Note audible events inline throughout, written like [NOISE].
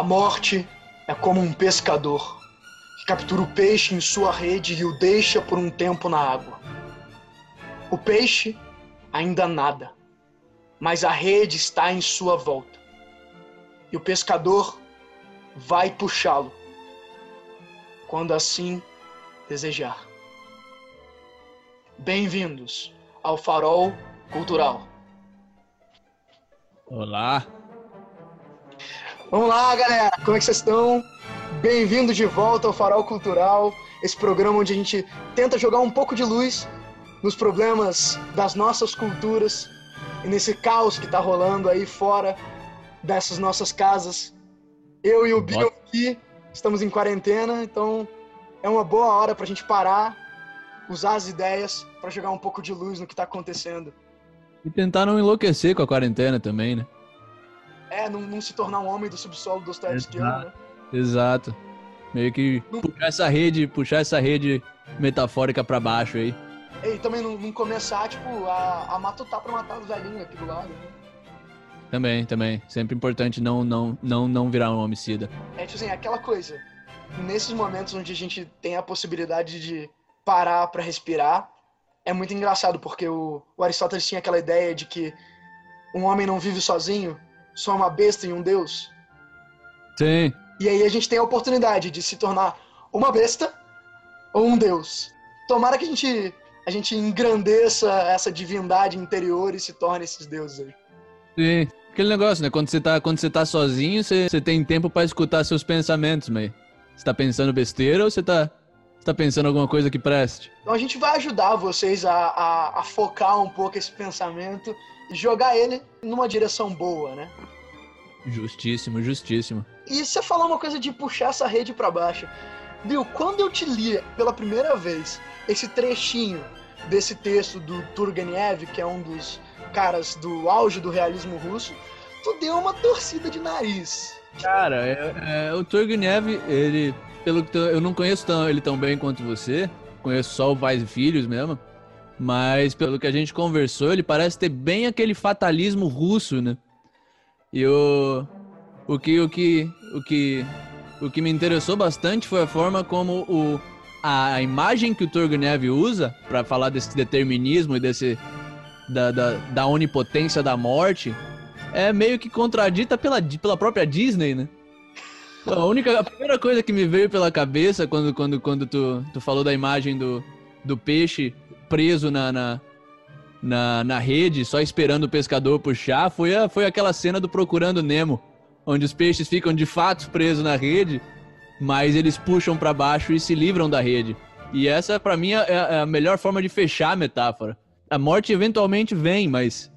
A morte é como um pescador que captura o peixe em sua rede e o deixa por um tempo na água. O peixe ainda nada, mas a rede está em sua volta. E o pescador vai puxá-lo quando assim desejar. Bem-vindos ao Farol Cultural. Olá. Vamos lá, galera. Como é que vocês estão? Bem-vindos de volta ao Farol Cultural, esse programa onde a gente tenta jogar um pouco de luz nos problemas das nossas culturas e nesse caos que tá rolando aí fora dessas nossas casas. Eu e o Bill aqui estamos em quarentena, então é uma boa hora pra gente parar, usar as ideias para jogar um pouco de luz no que tá acontecendo. E tentar não enlouquecer com a quarentena também, né? É, não, não se tornar um homem do subsolo do Dostoiévski, né? Exato. Meio que Não- puxar essa rede, puxar essa rede metafórica pra baixo aí. E também não, não começar, tipo, a, a matutar pra matar os velhinhos aqui do lado. né? Também, também. Sempre importante não, não, não, não virar um homicida. É tipo assim, aquela coisa. Nesses momentos onde a gente tem a possibilidade de parar pra respirar, é muito engraçado, porque o, o Aristóteles tinha aquela ideia de que um homem não vive sozinho, só uma besta e um deus. Sim. E aí a gente tem a oportunidade de se tornar uma besta ou um deus. Tomara que a gente, a gente engrandeça essa divindade interior e se torne esses deuses aí. Sim. Aquele negócio, né? Quando você tá, quando você tá sozinho, você, você tem tempo pra escutar seus pensamentos, mas você tá pensando besteira ou você tá, você tá pensando alguma coisa que preste? Então a gente vai ajudar vocês a, a, a focar um pouco esse pensamento jogar ele numa direção boa, né? Justíssimo, justíssimo. E você falou uma coisa de puxar essa rede pra baixo. Bill, quando eu te li pela primeira vez esse trechinho desse texto do Turgenev, que é um dos caras do auge do realismo russo, tu deu uma torcida de nariz. Cara, é- é, o Turgenev, ele, pelo que eu não conheço tão, ele tão bem quanto você, conheço só o Pais e Filhos mesmo, mas pelo que a gente conversou, ele parece ter bem aquele fatalismo russo, né? E o, o que o que o que o que me interessou bastante foi a forma como o a, a imagem que o Turgenev usa pra falar desse determinismo e desse da, da, da onipotência da morte é meio que contradita pela, pela própria Disney, né? A única, a primeira coisa que me veio pela cabeça quando, quando, quando tu, tu falou da imagem do, do peixe preso na, na, na, na rede, só esperando o pescador puxar, foi, a, foi aquela cena do Procurando Nemo, onde os peixes ficam de fato presos na rede, mas eles puxam pra baixo e se livram da rede. E essa, pra mim, é é a melhor forma de fechar a metáfora. A morte eventualmente vem, mas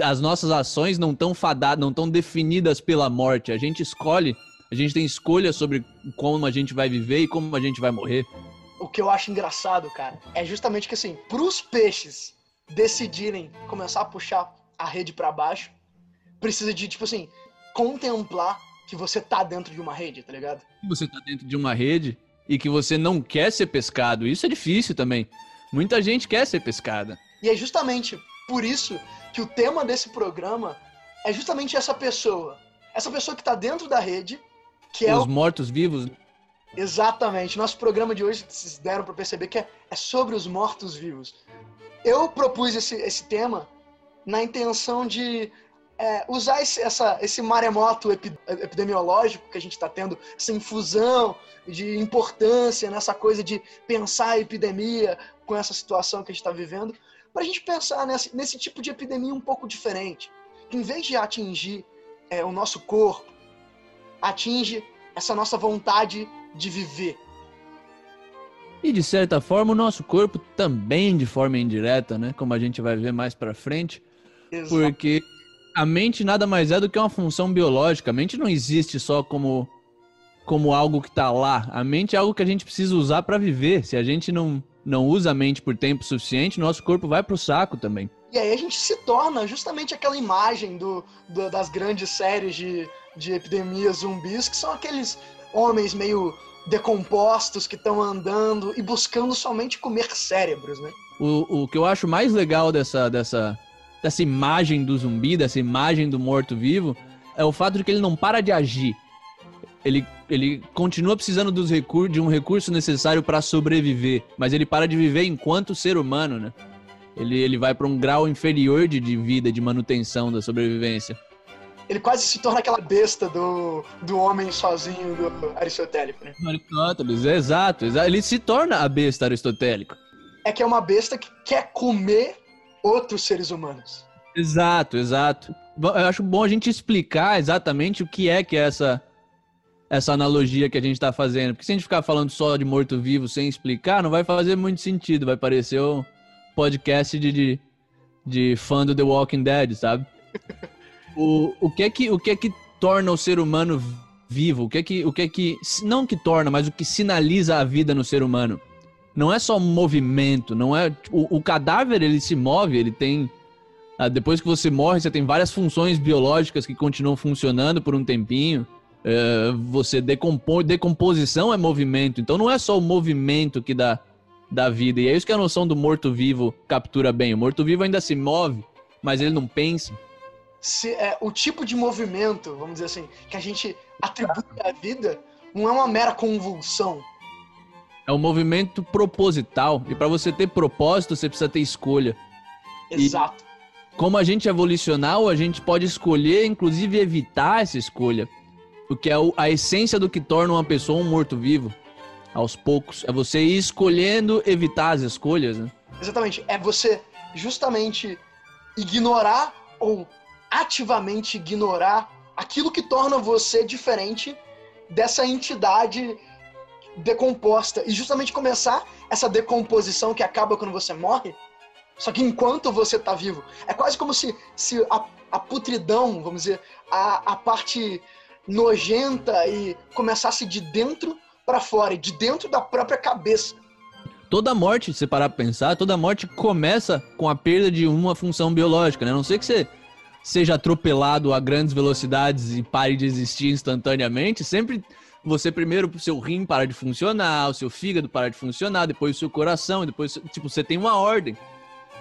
as nossas ações não estão fadadas, não estão definidas pela morte. A gente escolhe, a gente tem escolha sobre como a gente vai viver e como a gente vai morrer. O que eu acho engraçado, cara, é justamente que assim, pros peixes decidirem começar a puxar a rede pra baixo, precisa de, tipo assim, contemplar que você tá dentro de uma rede, tá ligado? Você tá dentro de uma rede e que você não quer ser pescado. Isso é difícil também. Muita gente quer ser pescada. E é justamente por isso que o tema desse programa é justamente essa pessoa. Essa pessoa que tá dentro da rede, que é Os o... mortos-vivos. Exatamente. Nosso programa de hoje, vocês deram pra perceber que é, é sobre os mortos-vivos. Eu propus esse, esse tema na intenção de é, usar esse, essa, esse maremoto epi- epidemiológico que a gente está tendo, essa infusão de importância nessa coisa de pensar a epidemia com essa situação que a gente está vivendo, para a gente pensar nesse, nesse tipo de epidemia um pouco diferente. Que em vez de atingir é, o nosso corpo, atinge essa nossa vontade de viver. E de certa forma o nosso corpo também de forma indireta, né? Como a gente vai ver mais pra frente. Exato. Porque a mente nada mais é do que uma função biológica. A mente não existe só como, como algo que tá lá. A mente é algo que a gente precisa usar pra viver. Se a gente não, não usa a mente por tempo suficiente, nosso corpo vai pro saco também. E aí a gente se torna justamente aquela imagem do, do- das grandes séries de, de epidemias zumbis, que são aqueles homens meio decompostos que estão andando e buscando somente comer cérebros, né? O, o que eu acho mais legal dessa, dessa, dessa imagem do zumbi, dessa imagem do morto-vivo, é o fato de que ele não para de agir. ele, ele continua precisando dos recur de um recurso necessário para sobreviver, mas ele para de viver enquanto ser humano, né? Ele, ele vai para um grau inferior de, de vida, de manutenção da sobrevivência. Ele quase se torna aquela besta do, do homem sozinho do aristotélico, né? Aristóteles, exato, exato. Ele se torna a besta aristotélica. É que é uma besta que quer comer outros seres humanos. Exato, exato. Eu acho bom a gente explicar exatamente o que é que é essa, essa analogia que a gente está fazendo. Porque se a gente ficar falando só de morto-vivo sem explicar, não vai fazer muito sentido. Vai parecer um podcast de, de, de fã do The Walking Dead, sabe? [LAUGHS] O, o, que é que, o que é que torna o ser humano vivo? O que é que, o que é que. Não que torna, mas o que sinaliza a vida no ser humano? Não é só movimento, não é. O, o cadáver ele se move, ele tem ah, depois que você morre, você tem várias funções biológicas que continuam funcionando por um tempinho. É, você decompõe, decomposição é movimento, então não é só o movimento que dá, dá vida. E é isso que a noção do morto-vivo captura bem. O morto-vivo ainda se move, mas ele não pensa. Se, é, o tipo de movimento, vamos dizer assim, que a gente atribui à vida, não é uma mera convulsão. É um movimento proposital. E para você ter propósito, você precisa ter escolha. Exato. E como a gente é evolucional, a gente pode escolher, inclusive evitar essa escolha. O que é a essência do que torna uma pessoa um morto-vivo. Aos poucos. É você ir escolhendo evitar as escolhas, né? Exatamente. É você justamente ignorar ou ativamente ignorar aquilo que torna você diferente dessa entidade decomposta. E justamente começar essa decomposição que acaba quando você morre só que enquanto você está vivo, é quase como se, se a, a putridão, vamos dizer, a, a parte nojenta e começasse de dentro para fora, de dentro da própria cabeça. Toda morte, se parar pra pensar, toda morte começa com a perda de uma função biológica, né? A não sei que você seja atropelado a grandes velocidades e pare de existir instantaneamente, sempre você primeiro o seu rim para de funcionar, o seu fígado para de funcionar, depois o seu coração, depois tipo você tem uma ordem.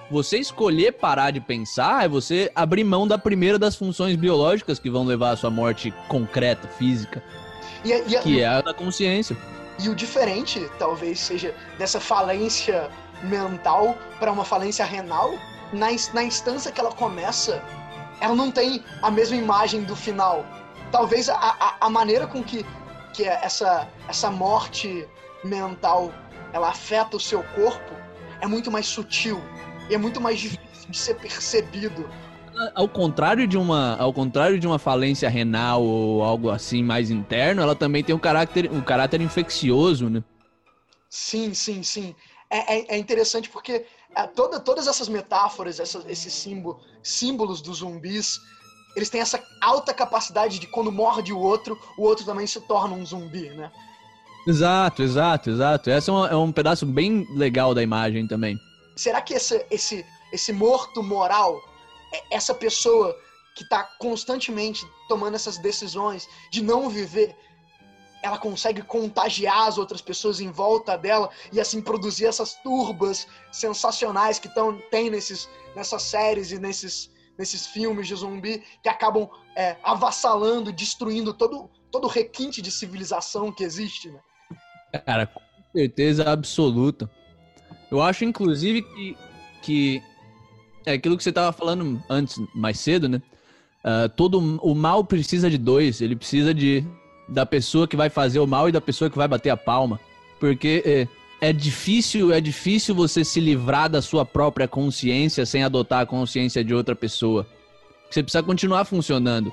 Você escolher parar de pensar é você abrir mão da primeira das funções biológicas que vão levar à sua morte concreta, física. E, e, que é a da consciência. E o diferente, talvez, seja dessa falência mental para uma falência renal, na, na instância que ela começa, ela não tem a mesma imagem do final. Talvez a, a, a maneira com que, que essa, essa morte mental ela afeta o seu corpo é muito mais sutil e é muito mais difícil de ser percebido. Ao contrário de uma, ao contrário de uma falência renal ou algo assim mais interno, ela também tem um caráter, um caráter infeccioso, né? Sim, sim, sim. É, é, é interessante porque é, toda, todas essas metáforas, essa, esses símbolo, símbolos dos zumbis, eles têm essa alta capacidade de quando morde o outro, o outro também se torna um zumbi, né? Exato, exato, exato. Esse é um, é um pedaço bem legal da imagem também. Será que esse, esse, esse morto moral, é essa pessoa que está constantemente tomando essas decisões de não viver, ela consegue contagiar as outras pessoas em volta dela e assim produzir essas turbas sensacionais que tão, tem nesses, nessas séries e nesses, nesses filmes de zumbi que acabam é, avassalando, destruindo todo, todo o requinte de civilização que existe, né? Cara, com certeza absoluta. Eu acho, inclusive, que, que é aquilo que você estava falando antes, mais cedo, né? Uh, todo o mal precisa de dois. Ele precisa de da pessoa que vai fazer o mal e da pessoa que vai bater a palma, porque é, é difícil, é difícil você se livrar da sua própria consciência sem adotar a consciência de outra pessoa. Você precisa continuar funcionando.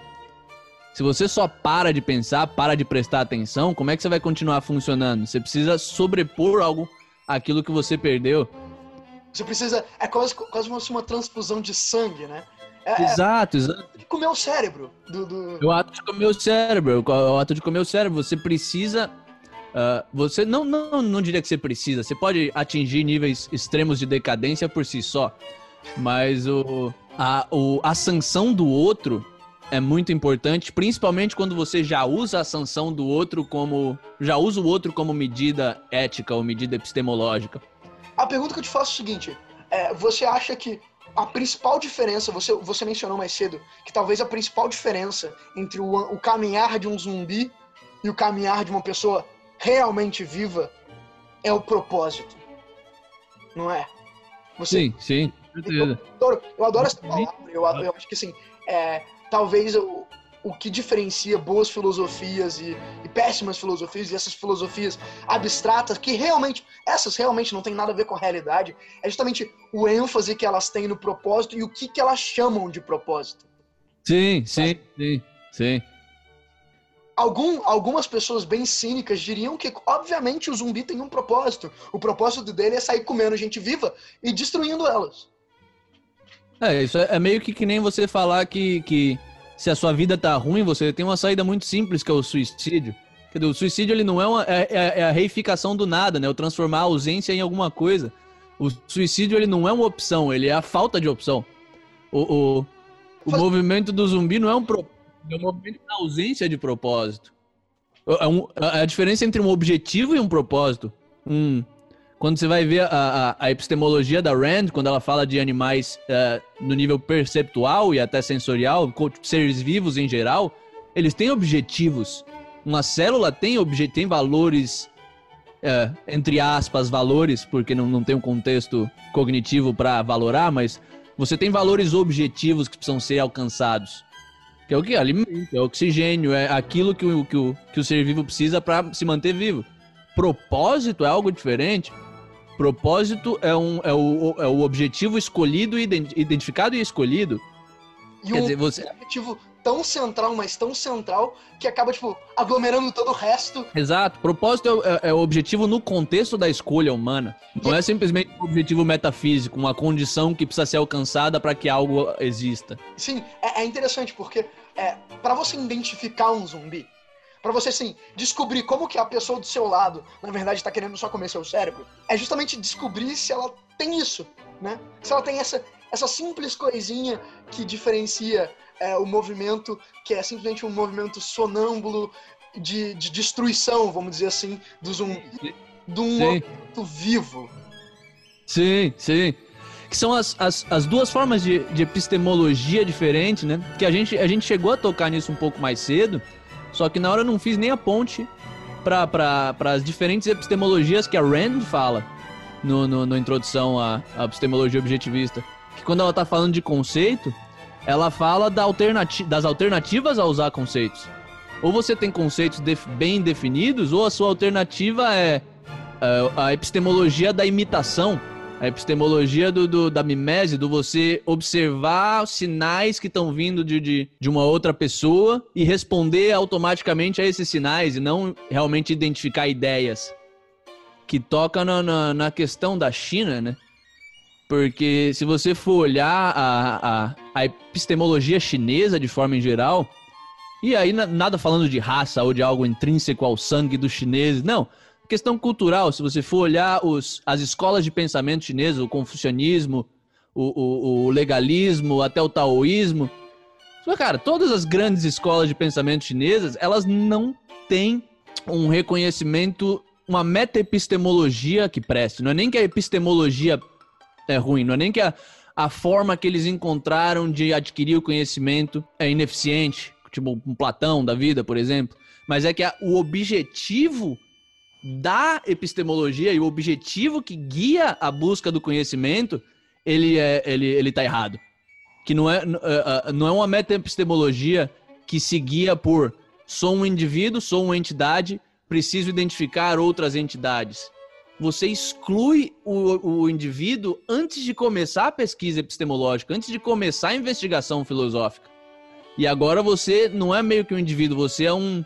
Se você só para de pensar, para de prestar atenção, como é que você vai continuar funcionando? Você precisa sobrepor algo aquilo que você perdeu. Você precisa. É quase, quase uma transfusão de sangue, né? É, é exato, exato. De comer o cérebro. Do, do... O ato de comer o cérebro. O ato de comer o cérebro. Você precisa. Uh, você não, não, não diria que você precisa. Você pode atingir níveis extremos de decadência por si só. Mas o, a, o, a sanção do outro é muito importante, principalmente quando você já usa a sanção do outro como. já usa o outro como medida ética ou medida epistemológica. A pergunta que eu te faço é o seguinte: é, você acha que a principal diferença, você, você mencionou mais cedo, que talvez a principal diferença entre o, o caminhar de um zumbi e o caminhar de uma pessoa realmente viva é o propósito. Não é? Você, sim, sim. Eu adoro, eu adoro essa palavra. Eu, eu acho que assim, é, talvez o que diferencia boas filosofias e, e, péssimas filosofias e essas filosofias abstratas que realmente essas realmente não têm nada a ver com a realidade é justamente o ênfase que elas têm no propósito e o que, que elas chamam de propósito. Sim, sim, sim, sim. Algum, algumas pessoas bem cínicas diriam que, obviamente, o zumbi tem um propósito. O propósito dele é sair comendo gente viva e destruindo elas. É, isso é, é meio que que nem você falar que, que se a sua vida tá ruim, você tem uma saída muito simples, que é o suicídio. Quer dizer, o suicídio ele não é, uma, é, é, é a reificação do nada, né? O transformar a ausência em alguma coisa. O suicídio ele não é uma opção, ele é a falta de opção. O, o, o movimento do zumbi não é um propósito é um movimento da ausência de propósito. É, um, é a diferença entre um objetivo e um propósito. Um, quando você vai ver a, a, a, epistemologia da Rand, quando ela fala de animais uh, no nível perceptual e até sensorial, seres vivos em geral, eles têm objetivos. Uma célula tem, obje tem valores, uh, entre aspas, valores, porque não, não tem um contexto cognitivo para valorar, mas você tem valores objetivos que precisam ser alcançados. Que é o que? Alimento, é oxigênio, é aquilo que o, que o, que o ser vivo precisa para se manter vivo. Propósito é algo diferente. Propósito é, um, é, o, é o objetivo escolhido, identificado e escolhido. E Quer dizer, você... objetivo tão central, mas tão central, que acaba, tipo, aglomerando todo o resto. Exato. Propósito é, é, é o objetivo no contexto da escolha humana. Não é simplesmente um objetivo metafísico, uma condição que precisa ser alcançada para que algo exista. Sim, é, é interessante porque é, para você identificar um zumbi, para você, assim, descobrir como que a pessoa do seu lado, na verdade, está querendo só comer seu cérebro, é justamente descobrir se ela tem isso, né? Se ela tem essa, essa simples coisinha que diferencia é, o movimento que é simplesmente um movimento sonâmbulo de, de destruição, vamos dizer assim, do zumbi, de um movimento vivo. Sim, sim. Que são as, as, as duas formas de, de epistemologia diferentes, né? Que a gente, a gente chegou a tocar nisso um pouco mais cedo, só que na hora eu não fiz nem a ponte para as diferentes epistemologias que a Rand fala no, no, no introdução à, à epistemologia objetivista. Que quando ela está falando de conceito, ela fala da alternati das alternativas a usar conceitos. Ou você tem conceitos def bem definidos, ou a sua alternativa é, é a epistemologia da imitação, a epistemologia do, do, da mimese, do você observar sinais que estão vindo de, de, de, uma outra pessoa e responder automaticamente a esses sinais e não realmente identificar ideias. Que toca na, na, na questão da China, né? Porque se você for olhar a, a, a epistemologia chinesa de forma em geral, e aí nada falando de raça ou de algo intrínseco ao sangue dos chineses, não. Questão cultural, se você for olhar os, as escolas de pensamento chinesas, o confucionismo, o, o, o legalismo, até o taoísmo, cara, todas as grandes escolas de pensamento chinesas, elas não têm um reconhecimento, uma meta-epistemologia que preste. Não é nem que a epistemologia é ruim, não é nem que a, a forma que eles encontraram de adquirir o conhecimento é ineficiente, tipo um Platão da vida, por exemplo, mas é que a, o objetivo da epistemologia e o objetivo que guia a busca do conhecimento, ele é ele, ele tá errado. Que não é, é, é, não é uma meta-epistemologia que se guia por sou um indivíduo, sou uma entidade, preciso identificar outras entidades você exclui o, o indivíduo antes de começar a pesquisa epistemológica, antes de começar a investigação filosófica. E agora você não é meio que um indivíduo, você é um,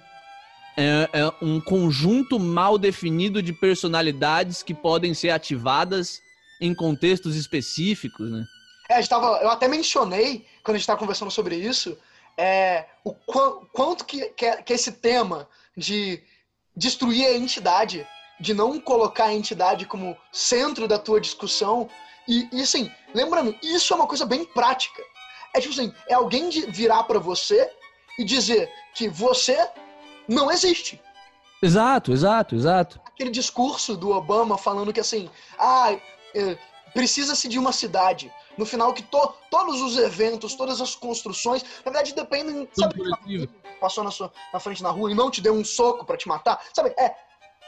é, é um conjunto mal definido de personalidades que podem ser ativadas em contextos específicos, né? É, tava, eu até mencionei, quando a gente estava conversando sobre isso, é, o qu quanto que, que, que esse tema de destruir a entidade de não colocar a entidade como centro da tua discussão. E, e assim, lembrando, isso é uma coisa bem prática. É tipo assim, é alguém virar para você e dizer que você não existe. Exato, exato, exato. Aquele discurso do Obama falando que assim, ah, é, precisa-se de uma cidade no final que to, todos os eventos, todas as construções, na verdade dependem, sabe, passou na sua na frente na rua e não te deu um soco para te matar, sabe? É,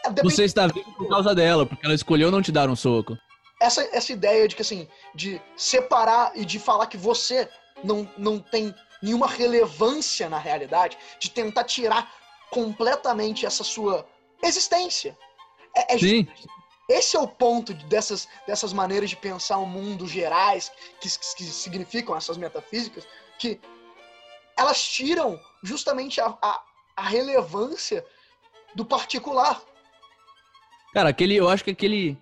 é Você está vivo por causa dela, porque ela escolheu não te dar um soco. Essa essa ideia de que assim, de separar e de falar que você não não tem nenhuma relevância na realidade, de tentar tirar completamente essa sua existência. É, é Sim. Esse é o ponto dessas, dessas maneiras de pensar o mundo gerais, que, que significam essas metafísicas, que elas tiram justamente a, a, a relevância do particular. Cara, aquele, eu acho que aquele.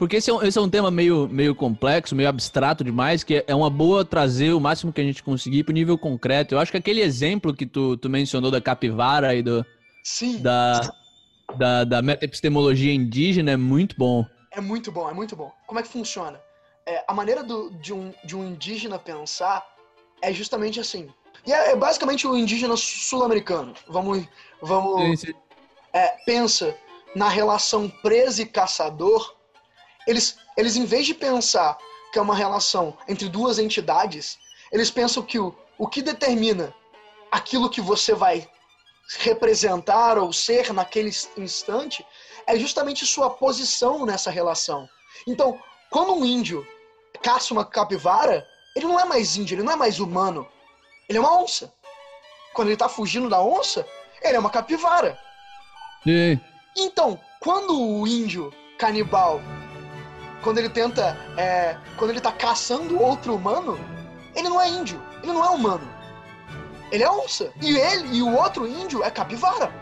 Porque esse é, um, esse é um tema meio, meio complexo, meio abstrato demais, que é uma boa trazer o máximo que a gente conseguir pro nível concreto. Eu acho que aquele exemplo que tu, tu mencionou da capivara e do. Sim. Da, da, da meta-epistemologia indígena é muito bom. É muito bom, é muito bom. Como é que funciona? É, a maneira do, de, um, de um indígena pensar é justamente assim. E é, é basicamente o indígena sul-americano. Vamos. vamos sim, sim. É, pensa na relação presa e caçador. Eles, eles, em vez de pensar que é uma relação entre duas entidades, eles pensam que o, o que determina aquilo que você vai representar ou ser naquele instante é justamente sua posição nessa relação. Então, quando um índio caça uma capivara, ele não é mais índio, ele não é mais humano. Ele é uma onça. Quando ele está fugindo da onça, ele é uma capivara. E... Então, quando o índio canibal, quando ele tenta, é, quando ele está caçando outro humano, ele não é índio, ele não é humano ele é onça. E ele e o outro índio é capivara.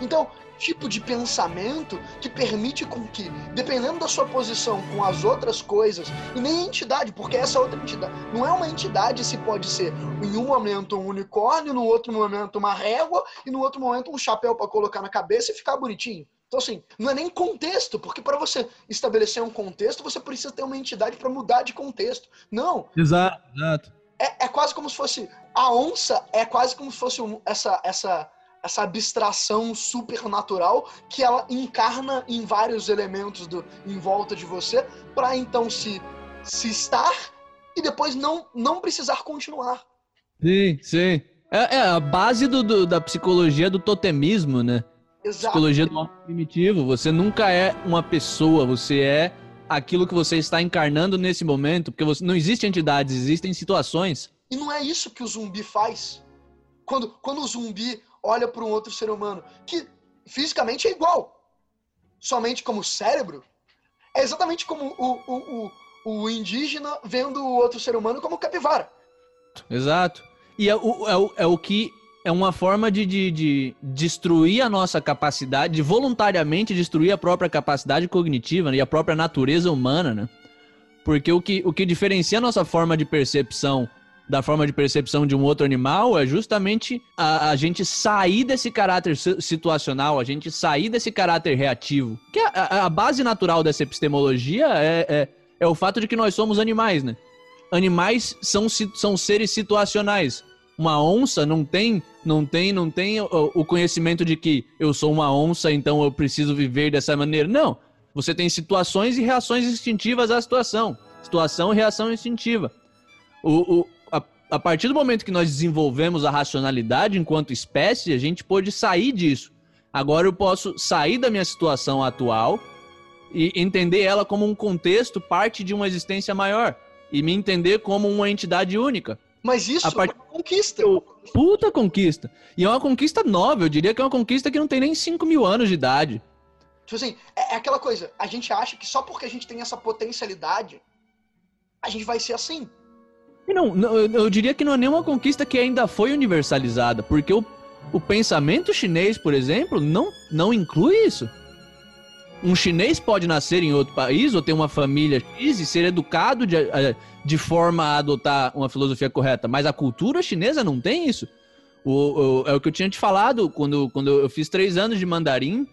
Então, tipo de pensamento que permite com que, dependendo da sua posição com as outras coisas, e nem entidade, porque essa outra entidade não é uma entidade se pode ser em um momento um unicórnio, no outro momento uma régua e no outro momento um chapéu para colocar na cabeça e ficar bonitinho. Então, assim, não é nem contexto, porque para você estabelecer um contexto, você precisa ter uma entidade para mudar de contexto. Não. Exato. É, é quase como se fosse a onça é quase como se fosse um, essa, essa, essa abstração supernatural que ela encarna em vários elementos do, em volta de você para então se, se estar e depois não, não precisar continuar. Sim, sim. É, é a base do, do, da psicologia do totemismo, né? Exato. Psicologia do homem primitivo. Você nunca é uma pessoa, você é aquilo que você está encarnando nesse momento, porque você, não existe entidades, existem situações. E não é isso que o zumbi faz. Quando, quando o zumbi olha para um outro ser humano, que fisicamente é igual, somente como cérebro, é exatamente como o, o, o, o indígena vendo o outro ser humano como capivara. Exato. E é o, é o, é o que é uma forma de, de, de, destruir a nossa capacidade, de voluntariamente destruir a própria capacidade cognitiva né, e a própria natureza humana, né? Porque o que, o que diferencia a nossa forma de percepção da forma de percepção de um outro animal é justamente a, a gente sair desse caráter situacional, a gente sair desse caráter reativo. Que a, a base natural dessa epistemologia é, é, é, o fato de que nós somos animais, né? Animais são, são seres situacionais. Uma onça não tem, não tem, não tem o, o conhecimento de que eu sou uma onça, então eu preciso viver dessa maneira. Não. Você tem situações e reações instintivas à situação. Situação e reação instintiva. O, o, a partir do momento que nós desenvolvemos a racionalidade enquanto espécie, a gente pôde sair disso. Agora eu posso sair da minha situação atual e entender ela como um contexto, parte de uma existência maior. E me entender como uma entidade única. Mas isso part... é uma conquista. Puta conquista. E é uma conquista nova, eu diria que é uma conquista que não tem nem 5 mil anos de idade. Tipo assim, é, é aquela coisa, a gente acha que só porque a gente tem essa potencialidade, a gente vai ser assim. E não, não, eu diria que não é nenhuma conquista que ainda foi universalizada, porque o, o pensamento chinês, por exemplo, não, não inclui isso. Um chinês pode nascer em outro país ou ter uma família X e ser educado de, eh, de forma a adotar uma filosofia correta, mas a cultura chinesa não tem isso. O, o, é o que eu tinha te falado quando, quando eu fiz três anos de mandarim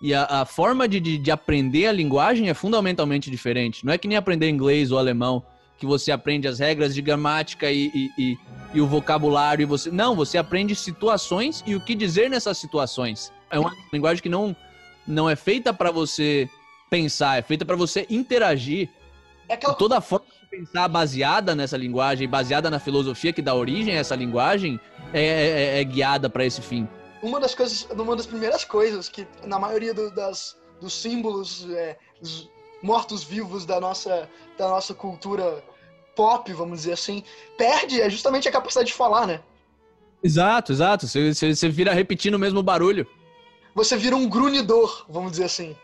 e a, a forma de, de, de aprender a linguagem é fundamentalmente diferente. Não é que nem aprender inglês ou alemão que você aprende as regras de gramática e, e, e, e, o vocabulário e você. Não, você aprende situações e o que dizer nessas situações. É uma linguagem que não, não é feita para você pensar, é feita para você interagir. É aquela... Toda forma de pensar baseada nessa linguagem, baseada na filosofia que dá origem a essa linguagem, é, é, é guiada para esse fim. Uma das coisas, uma das primeiras coisas que na maioria do, das, dos símbolos é, mortos-vivos da nossa, da nossa cultura pop, vamos dizer assim, perde é justamente a capacidade de falar, né? Exato, exato. Você, você, você vira repetindo o mesmo barulho. Você vira um grunidor, vamos dizer assim.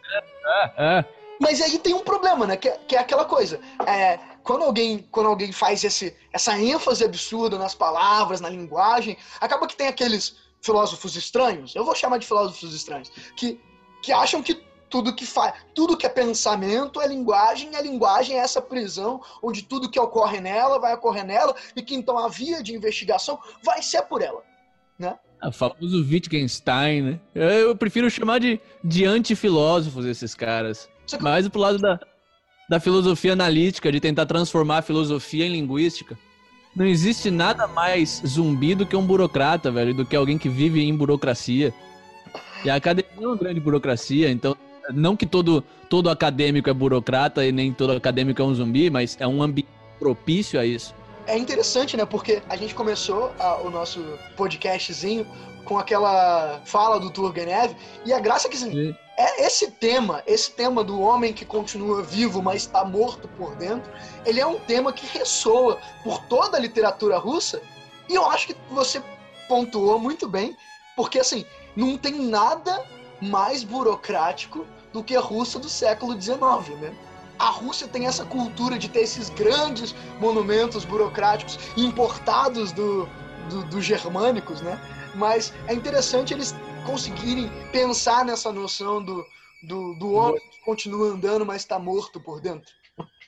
É, é. Mas aí tem um problema, né? Que, é, que é aquela coisa. É, quando alguém, quando alguém faz esse, essa ênfase absurda nas palavras, na linguagem, acaba que tem aqueles filósofos estranhos, eu vou chamar de filósofos estranhos, que, que acham que tudo que faz, tudo que é pensamento é linguagem, e a linguagem é essa prisão onde tudo que ocorre nela vai ocorrer nela e que então a via de investigação vai ser por ela, né? O famoso Wittgenstein, né? Eu prefiro chamar de, de antifilósofos esses caras. Mais pro lado da, da filosofia analítica, de tentar transformar a filosofia em linguística. Não existe nada mais zumbi do que um burocrata, velho, do que alguém que vive em burocracia. E a academia é uma grande burocracia, então não que todo, todo acadêmico é burocrata e nem todo acadêmico é um zumbi, mas é um ambiente propício a isso. É interessante, né? Porque a gente começou a, o nosso podcastzinho com aquela fala do Turgenev e a graça é que assim, é esse tema, esse tema do homem que continua vivo, mas está morto por dentro, ele é um tema que ressoa por toda a literatura russa e eu acho que você pontuou muito bem, porque assim, não tem nada mais burocrático do que a Rússia do século XIX, né? A Rússia tem essa cultura de ter esses grandes monumentos burocráticos importados do, do, dos germânicos, né? Mas é interessante eles conseguirem pensar nessa noção do, do, do homem que continua andando, mas está morto por dentro.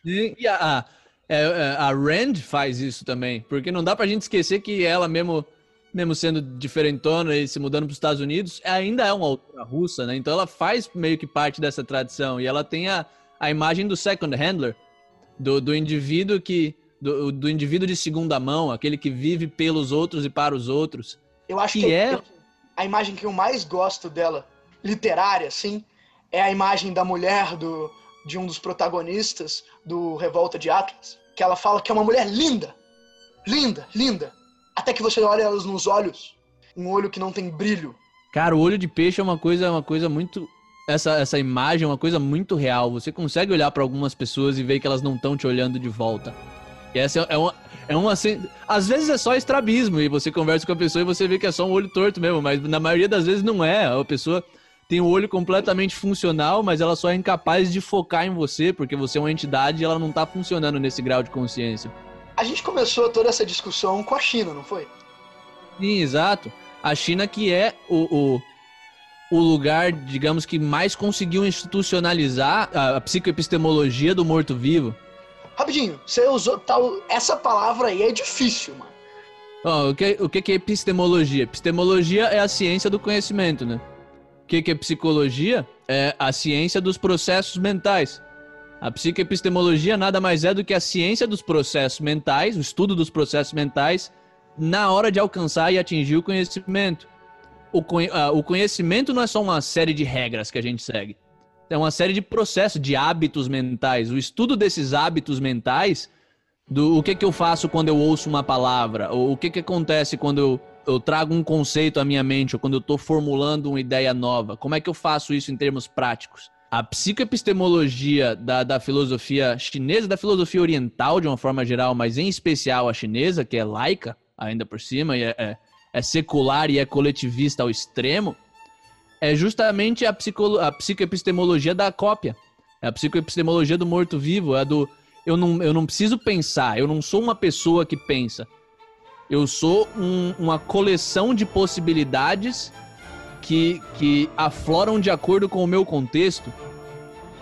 E, a, a, é, é, a Rand faz isso também, porque não dá pra gente esquecer que ela mesmo mesmo sendo diferentona e se mudando para os Estados Unidos, ainda é uma autora russa, né? Então ela faz meio que parte dessa tradição. E ela tem a, a imagem do second handler, do, do indivíduo que. Do, do indivíduo de segunda mão, aquele que vive pelos outros e para os outros. Eu acho que, que é a imagem que eu mais gosto dela, literária, assim, é a imagem da mulher do, de um dos protagonistas do Revolta de Atlas, que ela fala que é uma mulher linda, linda, linda, até que você olha elas nos olhos, um olho que não tem brilho. Cara, o olho de peixe é uma coisa, é uma coisa muito essa, essa imagem é uma coisa muito real. Você consegue olhar para algumas pessoas e ver que elas não estão te olhando de volta. E essa é uma, é uma assim, às vezes é só estrabismo e você conversa com a pessoa e você vê que é só um olho torto mesmo, mas na maioria das vezes não é. A pessoa tem o um olho completamente funcional, mas ela só é incapaz de focar em você porque você é uma entidade e ela não está funcionando nesse grau de consciência. A gente começou toda essa discussão com a China, não foi? Sim, exato. A China que é o, o, o lugar, digamos que mais conseguiu institucionalizar a, a psicoepistemologia do morto-vivo. Rapidinho, você usou tal. Essa palavra aí é difícil, mano. Oh, o, que, o que é epistemologia? Epistemologia é a ciência do conhecimento, né? O que é psicologia? É a ciência dos processos mentais. A psicoepistemologia nada mais é do que a ciência dos processos mentais, o estudo dos processos mentais, na hora de alcançar e atingir o conhecimento. O, o conhecimento não é só uma série de regras que a gente segue. É uma série de processos, de hábitos mentais. O estudo desses hábitos mentais, do o que, que eu faço quando eu ouço uma palavra, ou o que, que acontece quando eu, eu trago um conceito à minha mente, ou quando eu estou formulando uma ideia nova. Como é que eu faço isso em termos práticos? a psicoepistemologia da, da filosofia chinesa, da filosofia oriental de uma forma geral, mas em especial a chinesa, que é laica, ainda por cima, e é, é, é secular e é coletivista ao extremo, é justamente a, psico, a psicoepistemologia da cópia. É a psicoepistemologia do morto-vivo, é do eu não, eu não preciso pensar, eu não sou uma pessoa que pensa. Eu sou um, uma coleção de possibilidades que, que afloram de acordo com o meu contexto.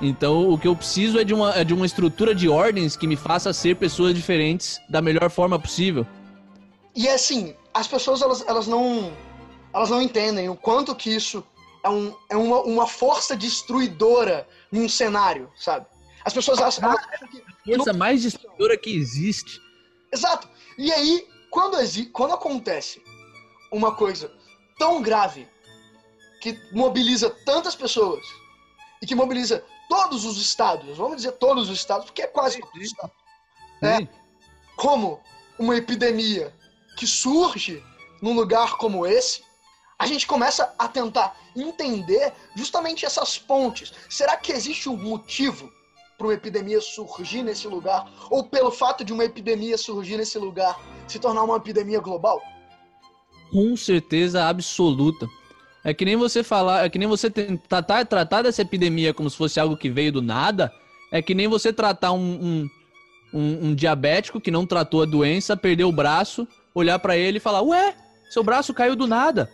Então, o que eu preciso é de, uma, é de uma estrutura de ordens que me faça ser pessoas diferentes da melhor forma possível. E assim, as pessoas elas, elas não elas não entendem o quanto que isso é, um, é uma, uma força destruidora num cenário, sabe? As pessoas acham, acham que. A força não... mais destruidora que existe. Exato. E aí, quando, quando acontece uma coisa tão grave que mobiliza tantas pessoas e que mobiliza todos os estados, vamos dizer todos os estados, porque é quase todos os estados. é, como uma epidemia que surge num lugar como esse, a gente começa a tentar entender justamente essas pontes. Será que existe um motivo para uma epidemia surgir nesse lugar? Ou pelo fato de uma epidemia surgir nesse lugar se tornar uma epidemia global? Com certeza absoluta. É que nem você falar, é que nem você tratar, tratar dessa epidemia como se fosse algo que veio do nada. É que nem você tratar um, um, um, um diabético que não tratou a doença, perdeu o braço, olhar para ele e falar: Ué, seu braço caiu do nada.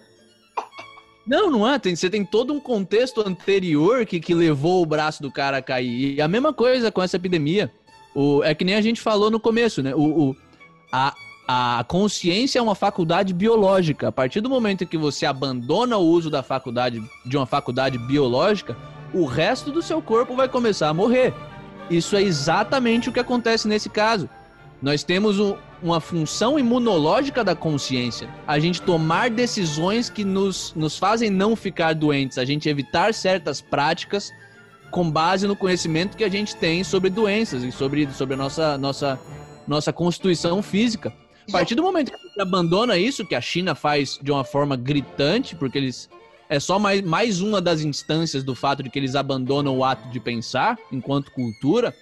Não, não é. Tem, você tem todo um contexto anterior que, que levou o braço do cara a cair. E a mesma coisa com essa epidemia. O, é que nem a gente falou no começo, né? O, o, a, a consciência é uma faculdade biológica. A partir do momento que você abandona o uso da faculdade de uma faculdade biológica, o resto do seu corpo vai começar a morrer. Isso é exatamente o que acontece nesse caso. Nós temos um, uma função imunológica da consciência. A gente tomar decisões que nos, nos fazem não ficar doentes, a gente evitar certas práticas com base no conhecimento que a gente tem sobre doenças e sobre, sobre a nossa, nossa, nossa constituição física. A partir do momento que a gente abandona isso, que a China faz de uma forma gritante, porque eles. É só mais, mais uma das instâncias do fato de que eles abandonam o ato de pensar enquanto cultura,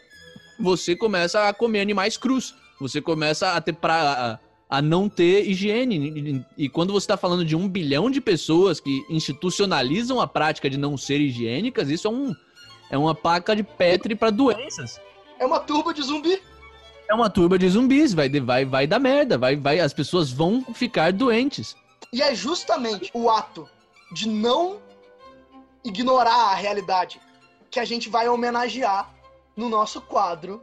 você começa a comer animais crus. Você começa a ter pra, a, a não ter higiene. E quando você está falando de um bilhão de pessoas que institucionalizam a prática de não ser higiênicas, isso é, um, é uma placa de Petri para doenças. É uma turba de zumbi. É uma turba de zumbis, vai, vai, vai dar merda, vai, vai, as pessoas vão ficar doentes. E é justamente o ato de não ignorar a realidade que a gente vai homenagear no nosso quadro.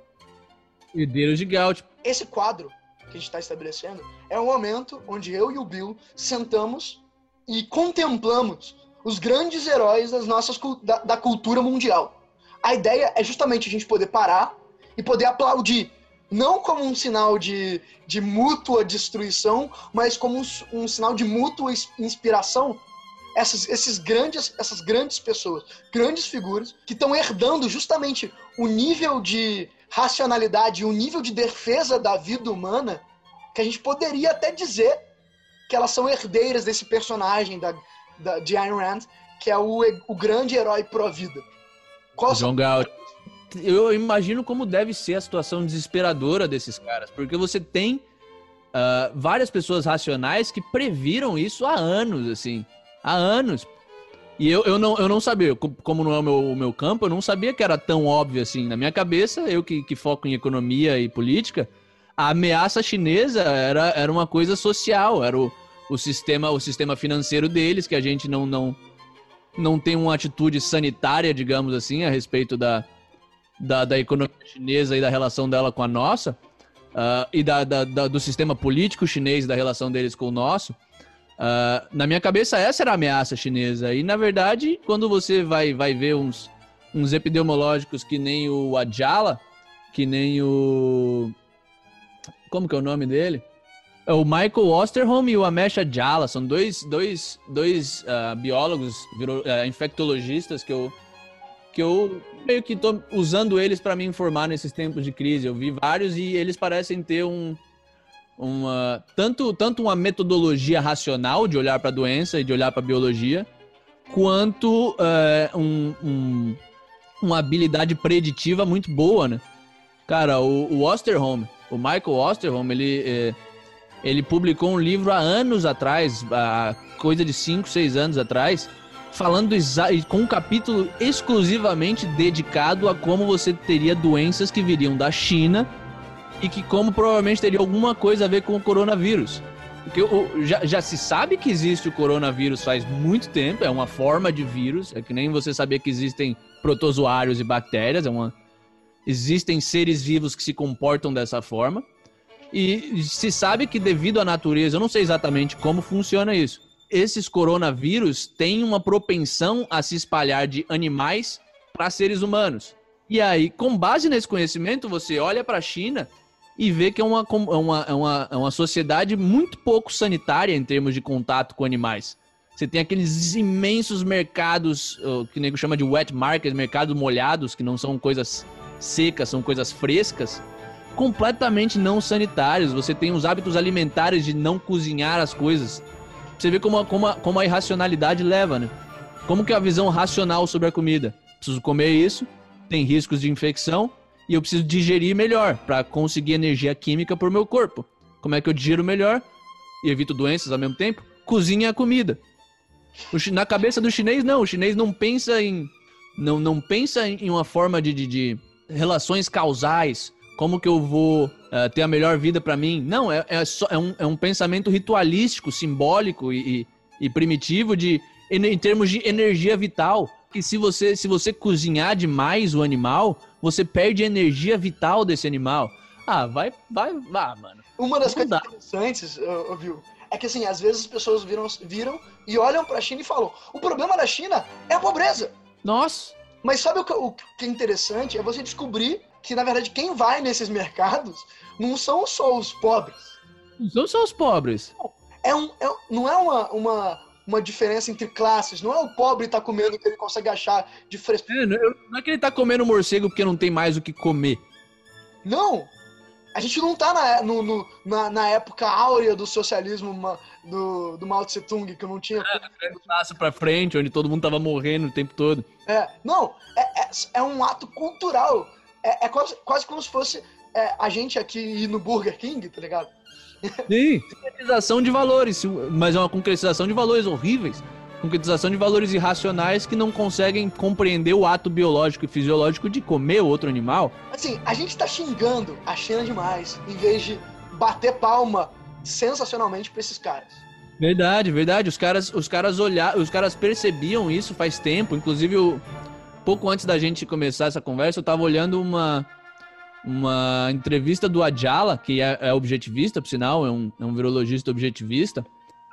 Herdeiros de Gaut esse quadro que a gente está estabelecendo é um momento onde eu e o Bill sentamos e contemplamos os grandes heróis das nossas, da, da cultura mundial. A ideia é justamente a gente poder parar e poder aplaudir não como um sinal de, de mútua destruição, mas como um, um sinal de mútua inspiração. Essas, esses grandes, essas grandes pessoas, grandes figuras, que estão herdando justamente o nível de racionalidade e um nível de defesa da vida humana que a gente poderia até dizer que elas são herdeiras desse personagem da, da, de Ayn Rand, que é o, o grande herói pró-vida. John Galt. Eu imagino como deve ser a situação desesperadora desses caras, porque você tem uh, várias pessoas racionais que previram isso há anos, assim. Há anos. E eu, eu, não, eu não sabia, como não é o meu, meu campo, eu não sabia que era tão óbvio assim. Na minha cabeça, eu que, que foco em economia e política, a ameaça chinesa era, era uma coisa social, era o, o, sistema, o sistema financeiro deles, que a gente não, não, não tem uma atitude sanitária, digamos assim, a respeito da, da, da economia chinesa e da relação dela com a nossa, uh, e da, da, da, do sistema político chinês, da relação deles com o nosso. Uh, na minha cabeça, essa era a ameaça chinesa. E, na verdade, quando você vai, vai ver uns, uns epidemiológicos que nem o Adjala, que nem o. Como que é o nome dele? É o Michael Osterholm e o Amesh Adjala. São dois, dois, dois uh, biólogos, uh, infectologistas que eu, que eu meio que estou usando eles para me informar nesses tempos de crise. Eu vi vários e eles parecem ter um, uma tanto, tanto uma metodologia racional de olhar para a doença e de olhar para a biologia, quanto uh, um, um, uma habilidade preditiva muito boa, né? Cara, o, o Osterholm, o Michael Osterholm, ele, eh, ele publicou um livro há anos atrás, há coisa de 5, 6 anos atrás, falando com um capítulo exclusivamente dedicado a como você teria doenças que viriam da China e que como provavelmente teria alguma coisa a ver com o coronavírus. Porque o, já, já se sabe que existe o coronavírus faz muito tempo, é uma forma de vírus, é que nem você sabia que existem protozoários e bactérias, é uma, existem seres vivos que se comportam dessa forma. E se sabe que devido à natureza, eu não sei exatamente como funciona isso. Esses coronavírus têm uma propensão a se espalhar de animais para seres humanos. E aí, com base nesse conhecimento, você olha para a China e vê que é uma, é uma, é uma, é uma sociedade muito pouco sanitária em termos de contato com animais. Você tem aqueles imensos mercados, que o nego chama de wet market, mercados molhados, que não são coisas secas, são coisas frescas, completamente não sanitários. Você tem os hábitos alimentares de não cozinhar as coisas. Você vê como a, como a, como a irracionalidade leva, né? Como que é a visão racional sobre a comida? Preciso comer isso, tem riscos de infecção e eu preciso digerir melhor para conseguir energia química para o meu corpo. Como é que eu digiro melhor e evito doenças ao mesmo tempo? Cozinha a comida. Na cabeça do chinês, não. O chinês não pensa em. Não, não pensa em uma forma de, de, de relações causais. Como que eu vou uh, ter a melhor vida para mim? Não, é, é, só, é, um, é um pensamento ritualístico, simbólico e, e, e primitivo de, em, em termos de energia vital. Que se você, se você cozinhar demais o animal, você perde a energia vital desse animal. Ah, vai, vai, vá, mano. Uma das coisas interessantes, viu, é que assim, às vezes as pessoas viram, viram e olham pra China e falam: o problema da China é a pobreza. Nossa. Mas sabe o que, o que é interessante? É você descobrir que, na verdade, quem vai nesses mercados não são só os pobres. Não são só os pobres. É um, é, não é uma, uma, uma diferença entre classes. Não é o pobre tá comendo o que ele consegue achar de fresco. É, não é que ele está comendo morcego porque não tem mais o que comer. Não! A gente não tá na, no, no, na, na, época áurea do socialismo do, do Mao Tse Tung, que não tinha. É, um passo pra frente, onde todo mundo tava morrendo o tempo todo. É, não, é, é, é um ato cultural. É, é quase, quase como se fosse é, a gente aqui ir no Burger King, tá ligado? Sim, [LAUGHS] concretização de valores, mas é uma concretização de valores horríveis concretização de valores irracionais que não conseguem compreender o ato biológico e fisiológico de comer outro animal. Assim, a gente tá xingando a China demais, em vez de bater palma sensacionalmente pra esses caras. Verdade, verdade. Os caras, os caras olhar, os caras percebiam isso faz tempo. Inclusive, o, pouco antes da gente começar essa conversa, eu tava olhando uma, uma entrevista do Adjala, que é, é objetivista, por sinal, é um, é um virologista objetivista.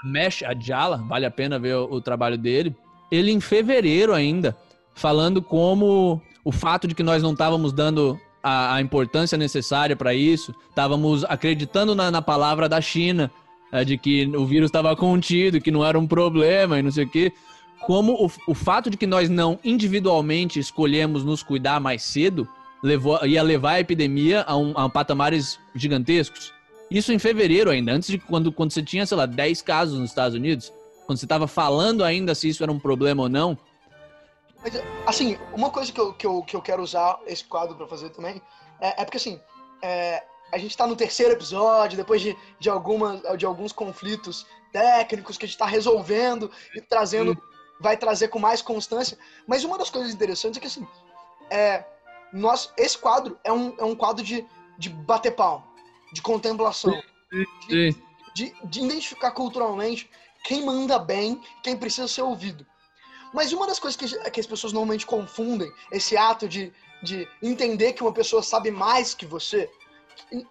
Mesh Adjala, vale a pena ver o, o trabalho dele. Ele em fevereiro ainda, falando como o fato de que nós não estávamos dando a, a importância necessária para isso, estávamos acreditando na, na, palavra da China, é, de que o vírus estava contido, que não era um problema e não sei o quê. Como o, o fato de que nós não individualmente escolhemos nos cuidar mais cedo levou, ia levar a epidemia a, um, a patamares gigantescos. Isso em fevereiro ainda, antes de quando, quando você tinha, sei lá, 10 casos nos Estados Unidos, quando você estava falando ainda se isso era um problema ou não. Mas, assim, uma coisa que eu, que eu, que eu quero usar esse quadro para fazer também é, é, porque, assim, é, a gente está no terceiro episódio, depois de, de, alguma, de alguns conflitos técnicos que a gente está resolvendo e trazendo, Sim. vai trazer com mais constância. Mas uma das coisas interessantes é que, assim, é, nós, esse quadro é um, é um quadro de, de bater palma de contemplação, de, de, de identificar culturalmente quem manda bem, quem precisa ser ouvido. Mas uma das coisas que, que as pessoas normalmente confundem, esse ato de, de entender que uma pessoa sabe mais que você,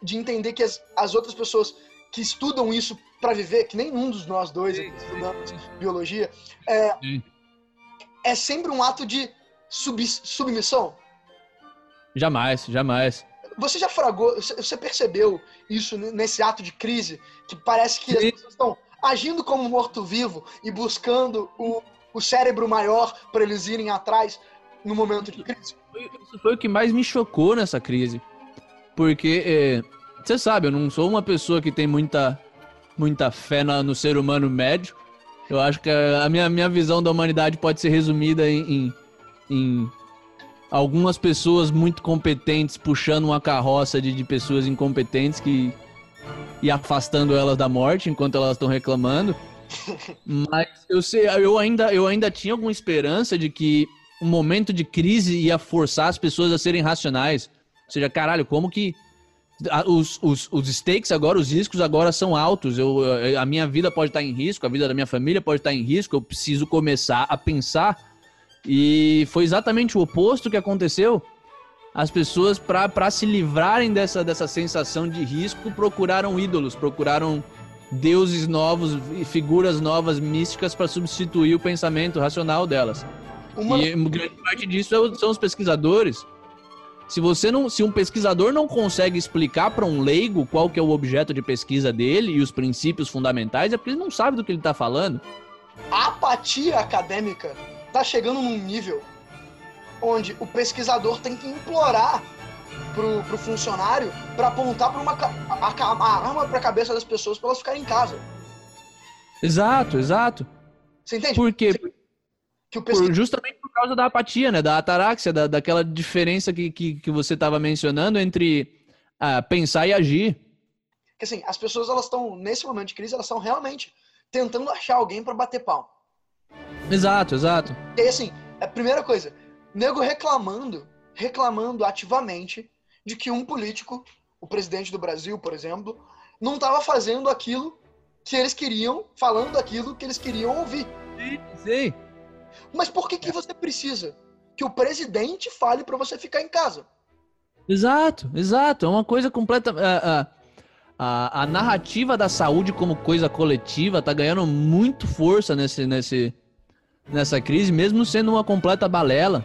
de entender que as, as outras pessoas que estudam isso para viver, que nem um dos nós dois aqui estudamos biologia, é, é sempre um ato de sub, submissão. Jamais, jamais. Você já fragou, você percebeu isso nesse ato de crise? Que parece que Sim. as pessoas estão agindo como morto-vivo e buscando o, o cérebro maior para eles irem atrás no momento de crise? Isso foi o que mais me chocou nessa crise. Porque, é, você sabe, eu não sou uma pessoa que tem muita, muita fé na, no ser humano médio. Eu acho que a minha, minha visão da humanidade pode ser resumida em, em, em algumas pessoas muito competentes puxando uma carroça de, de pessoas incompetentes que e afastando elas da morte enquanto elas estão reclamando. [LAUGHS] Mas eu sei, eu ainda, eu ainda tinha alguma esperança de que um momento de crise ia forçar as pessoas a serem racionais. Ou seja, caralho, como que os, os, os stakes agora, os riscos agora são altos. Eu, a minha vida pode estar em risco, a vida da minha família pode estar em risco. Eu preciso começar a pensar e foi exatamente o oposto que aconteceu. As pessoas, para se livrarem dessa, dessa sensação de risco, procuraram ídolos, procuraram deuses novos e figuras novas místicas para substituir o pensamento racional delas. Uma... E grande parte disso é são os pesquisadores. Se você não, se um pesquisador não consegue explicar para um leigo qual que é o objeto de pesquisa dele e os princípios fundamentais, é porque ele não sabe do que ele está falando. Apatia acadêmica está chegando num nível onde o pesquisador tem que implorar pro, pro funcionário para apontar pra uma, a, a, a arma pra cabeça das pessoas pra elas ficarem em casa. Exato, exato. Você entende? Por quê? Que o Por- justamente por causa da apatia, né? Da ataraxia, da, daquela diferença que, que, que você estava mencionando entre ah, pensar e agir. que assim, as pessoas elas estão nesse momento de crise, elas estão realmente tentando achar alguém pra bater pau. Exato, exato. E aí assim, a primeira coisa, nego reclamando, reclamando ativamente de que um político, o presidente do Brasil, por exemplo, não estava fazendo aquilo que eles queriam, falando aquilo que eles queriam ouvir. Sim. Mas por que, que você precisa que o presidente fale pra você ficar em casa? Exato, exato. É uma coisa completa. A, a, a, a narrativa da saúde como coisa coletiva tá ganhando muito força nesse, nesse, nessa crise, mesmo sendo uma completa balela.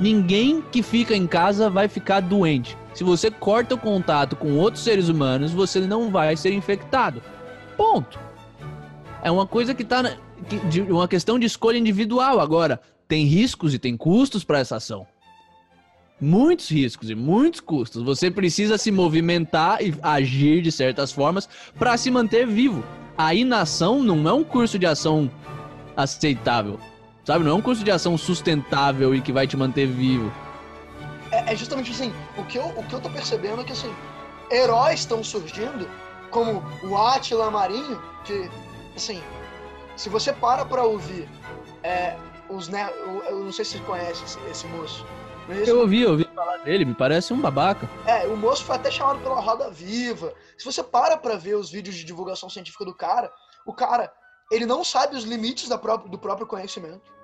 Ninguém que fica em casa vai ficar doente. Se você corta o contato com outros seres humanos, você não vai ser infectado. Ponto. É uma coisa que tá. que- de- uma questão de escolha individual. Agora, tem riscos e tem custos para essa ação muitos riscos e muitos custos. Você precisa se movimentar e agir de certas formas para se manter vivo. A inação não é um curso de ação aceitável. Sabe? Não é um curso de ação sustentável e que vai te manter vivo. É, é justamente assim, o que, eu, o que eu tô percebendo é que assim, heróis estão surgindo, como o Átila Marinho, que, assim, se você para pra ouvir é, os né, eu, não sei se você conhece esse, esse moço. esse Eu ouvi, eu ouvi falar dele, me parece um babaca. É, o moço foi até chamado pela Roda Viva. Se você para pra ver os vídeos de divulgação científica do cara, o cara, ele não sabe os limites da própria, do próprio conhecimento.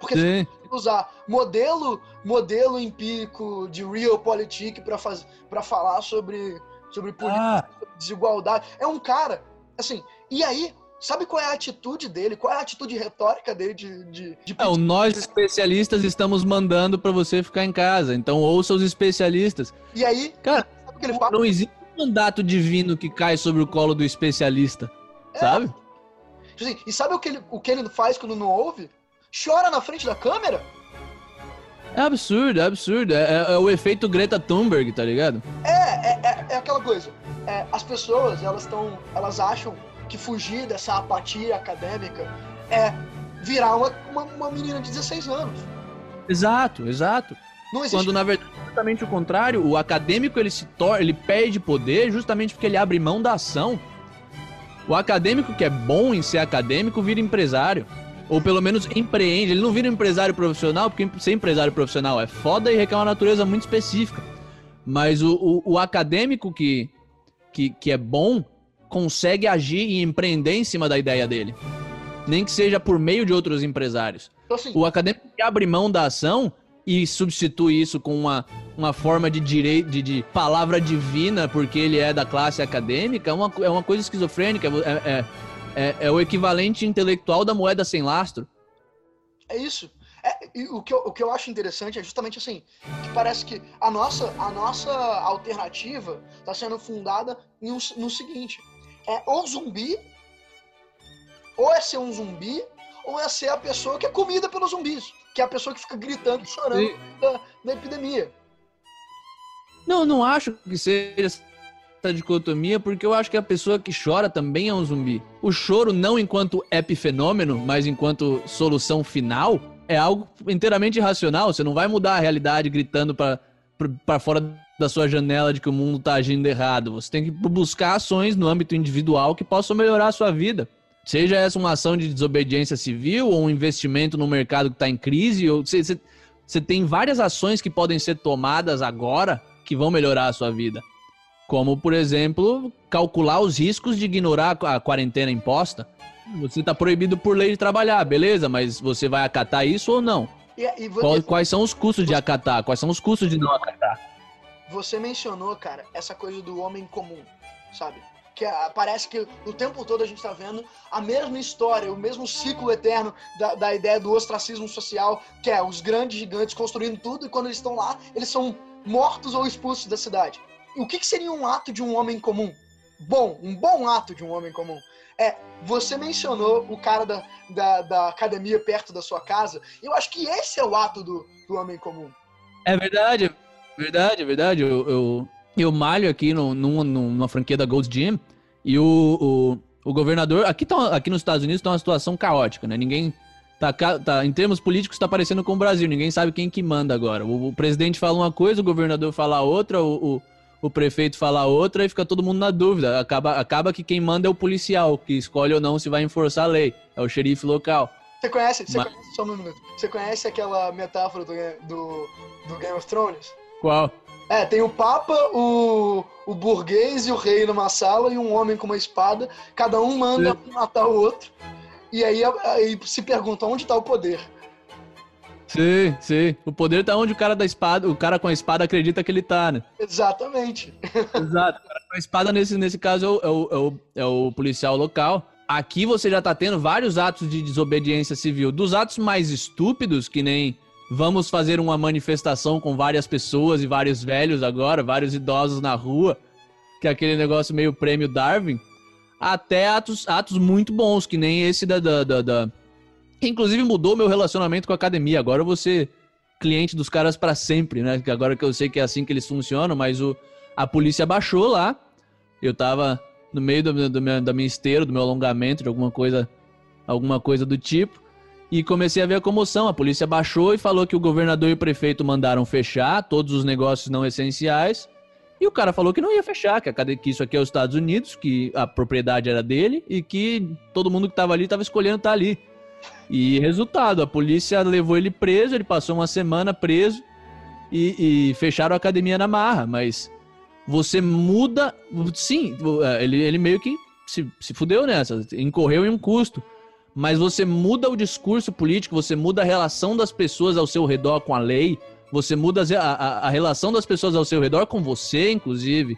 Porque Sim. você usar modelo, modelo empírico de realpolitik pra faz, para falar sobre, sobre política, Ah, sobre desigualdade, é um cara, assim, e aí, sabe qual é a atitude dele? Qual é a atitude retórica dele de, de, de não, nós especialistas estamos mandando para você ficar em casa. Então ouça os especialistas. E aí, Cara, sabe o que ele fala? Não existe um mandato divino que cai sobre o colo do especialista. É, Sabe? Tipo assim, e sabe o que, ele, o que ele faz quando não ouve? Chora na frente da câmera? É absurdo, é absurdo. É, é- é o efeito Greta Thunberg, tá ligado? É, é, é, é aquela coisa. É, as pessoas, elas estão. Elas acham que fugir dessa apatia acadêmica é virar uma, uma, uma menina de 16 anos. Exato, exato. Quando na verdade é justamente o contrário, o acadêmico ele se torna, ele perde poder justamente porque ele abre mão da ação. O acadêmico que é bom em ser acadêmico vira empresário. Ou pelo menos empreende. Ele não vira empresário profissional, porque ser empresário profissional é foda e requer uma natureza muito específica. Mas o, o, o acadêmico que, que, que é bom consegue agir e empreender em cima da ideia dele. Nem que seja por meio de outros empresários. Então, assim, O acadêmico que abre mão da ação e substitui isso com uma, uma forma de direito de, de palavra divina porque ele é da classe acadêmica é uma, é uma coisa esquizofrênica. É, é, é, é o equivalente intelectual da moeda sem lastro. é isso. É, o, que eu, o que eu acho interessante é justamente assim, que parece que a nossa, a nossa alternativa está sendo fundada um- no seguinte, é ou zumbi, ou é ser um zumbi, ou é ser a pessoa que é comida pelos zumbis, que é a pessoa que fica gritando e chorando E- da, da epidemia. Não, não acho que seja essa dicotomia, porque eu acho que a pessoa que chora também é um zumbi. O choro, não enquanto epifenômeno, mas enquanto solução final, é algo inteiramente irracional. Você não vai mudar a realidade gritando para fora da sua janela de que o mundo tá agindo errado. Você tem que buscar ações no âmbito individual que possam melhorar a sua vida. Seja essa uma ação de desobediência civil ou um investimento no mercado que está em crise, ou você tem várias ações que podem ser tomadas agora que vão melhorar a sua vida. Como, por exemplo, calcular os riscos de ignorar a quarentena imposta. Você está proibido por lei de trabalhar, beleza, mas você vai acatar isso ou não? E, e vo- Qual- quais são os custos de acatar? Quais são os custos de não acatar? você mencionou, cara, essa coisa do homem comum, sabe? Que ah, parece que o tempo todo a gente tá vendo a mesma história, o mesmo ciclo eterno da, da ideia do ostracismo social, que é os grandes gigantes construindo tudo e quando eles estão lá, eles são mortos ou expulsos da cidade. O que, que seria um ato de um homem comum? Bom, um bom ato de um homem comum. É, você mencionou o cara da, da, da academia perto da sua casa, eu acho que esse é o ato do, do homem comum. É verdade, Verdade, verdade. Eu, eu, eu malho aqui no, numa, numa franquia da Gold's Gym e o, o, o governador. Aqui, tá, aqui nos Estados Unidos tá uma situação caótica, né? Ninguém. Tá, tá, em termos políticos, tá parecendo com o Brasil. Ninguém sabe quem que manda agora. O, o presidente fala uma coisa, o governador fala outra, o, o, o, prefeito fala outra e fica todo mundo na dúvida. Acaba, acaba que quem manda é o policial, que escolhe ou não se vai enforçar a lei. É o xerife local. Você conhece, você Mas... conhece, só um minuto. Você conhece aquela metáfora do, do, do Game of Thrones? Qual? É, tem o Papa, o, o burguês e o rei numa sala e um homem com uma espada. Cada um manda Sim. matar o outro. E aí, aí se pergunta onde está o poder. Sim, sim. O poder tá onde o cara da espada, o cara com a espada acredita que ele tá, né? Exatamente. Exato. O cara com a espada, nesse, nesse caso, é o, é, o, é o policial local. Aqui você já tá tendo vários atos de desobediência civil. Dos atos mais estúpidos, que nem vamos fazer uma manifestação com várias pessoas e vários velhos agora, vários idosos na rua, que é aquele negócio meio prêmio Darwin, até atos, atos muito bons, que nem esse da, da, da, da... Inclusive mudou meu relacionamento com a academia. Agora eu vou ser cliente dos caras para sempre, né? Agora que eu sei que é assim que eles funcionam, mas o, a polícia baixou lá. Eu tava no meio do, do meu, da minha esteira, do meu alongamento, de alguma coisa, alguma coisa do tipo e comecei a ver a comoção. A polícia baixou e falou que o governador e o prefeito mandaram fechar todos os negócios não essenciais. E o cara falou que não ia fechar, que, que isso aqui é os Estados Unidos, que a propriedade era dele e que todo mundo que estava ali estava escolhendo estar tá ali. E resultado, a polícia levou ele preso, ele passou uma semana preso e, e fecharam a academia na marra. Mas você muda. Sim, ele, ele meio que se, se fudeu nessa, incorreu em um custo mas você muda o discurso político, você muda a relação das pessoas ao seu redor com a lei, você muda a, a, a relação das pessoas ao seu redor com você, inclusive,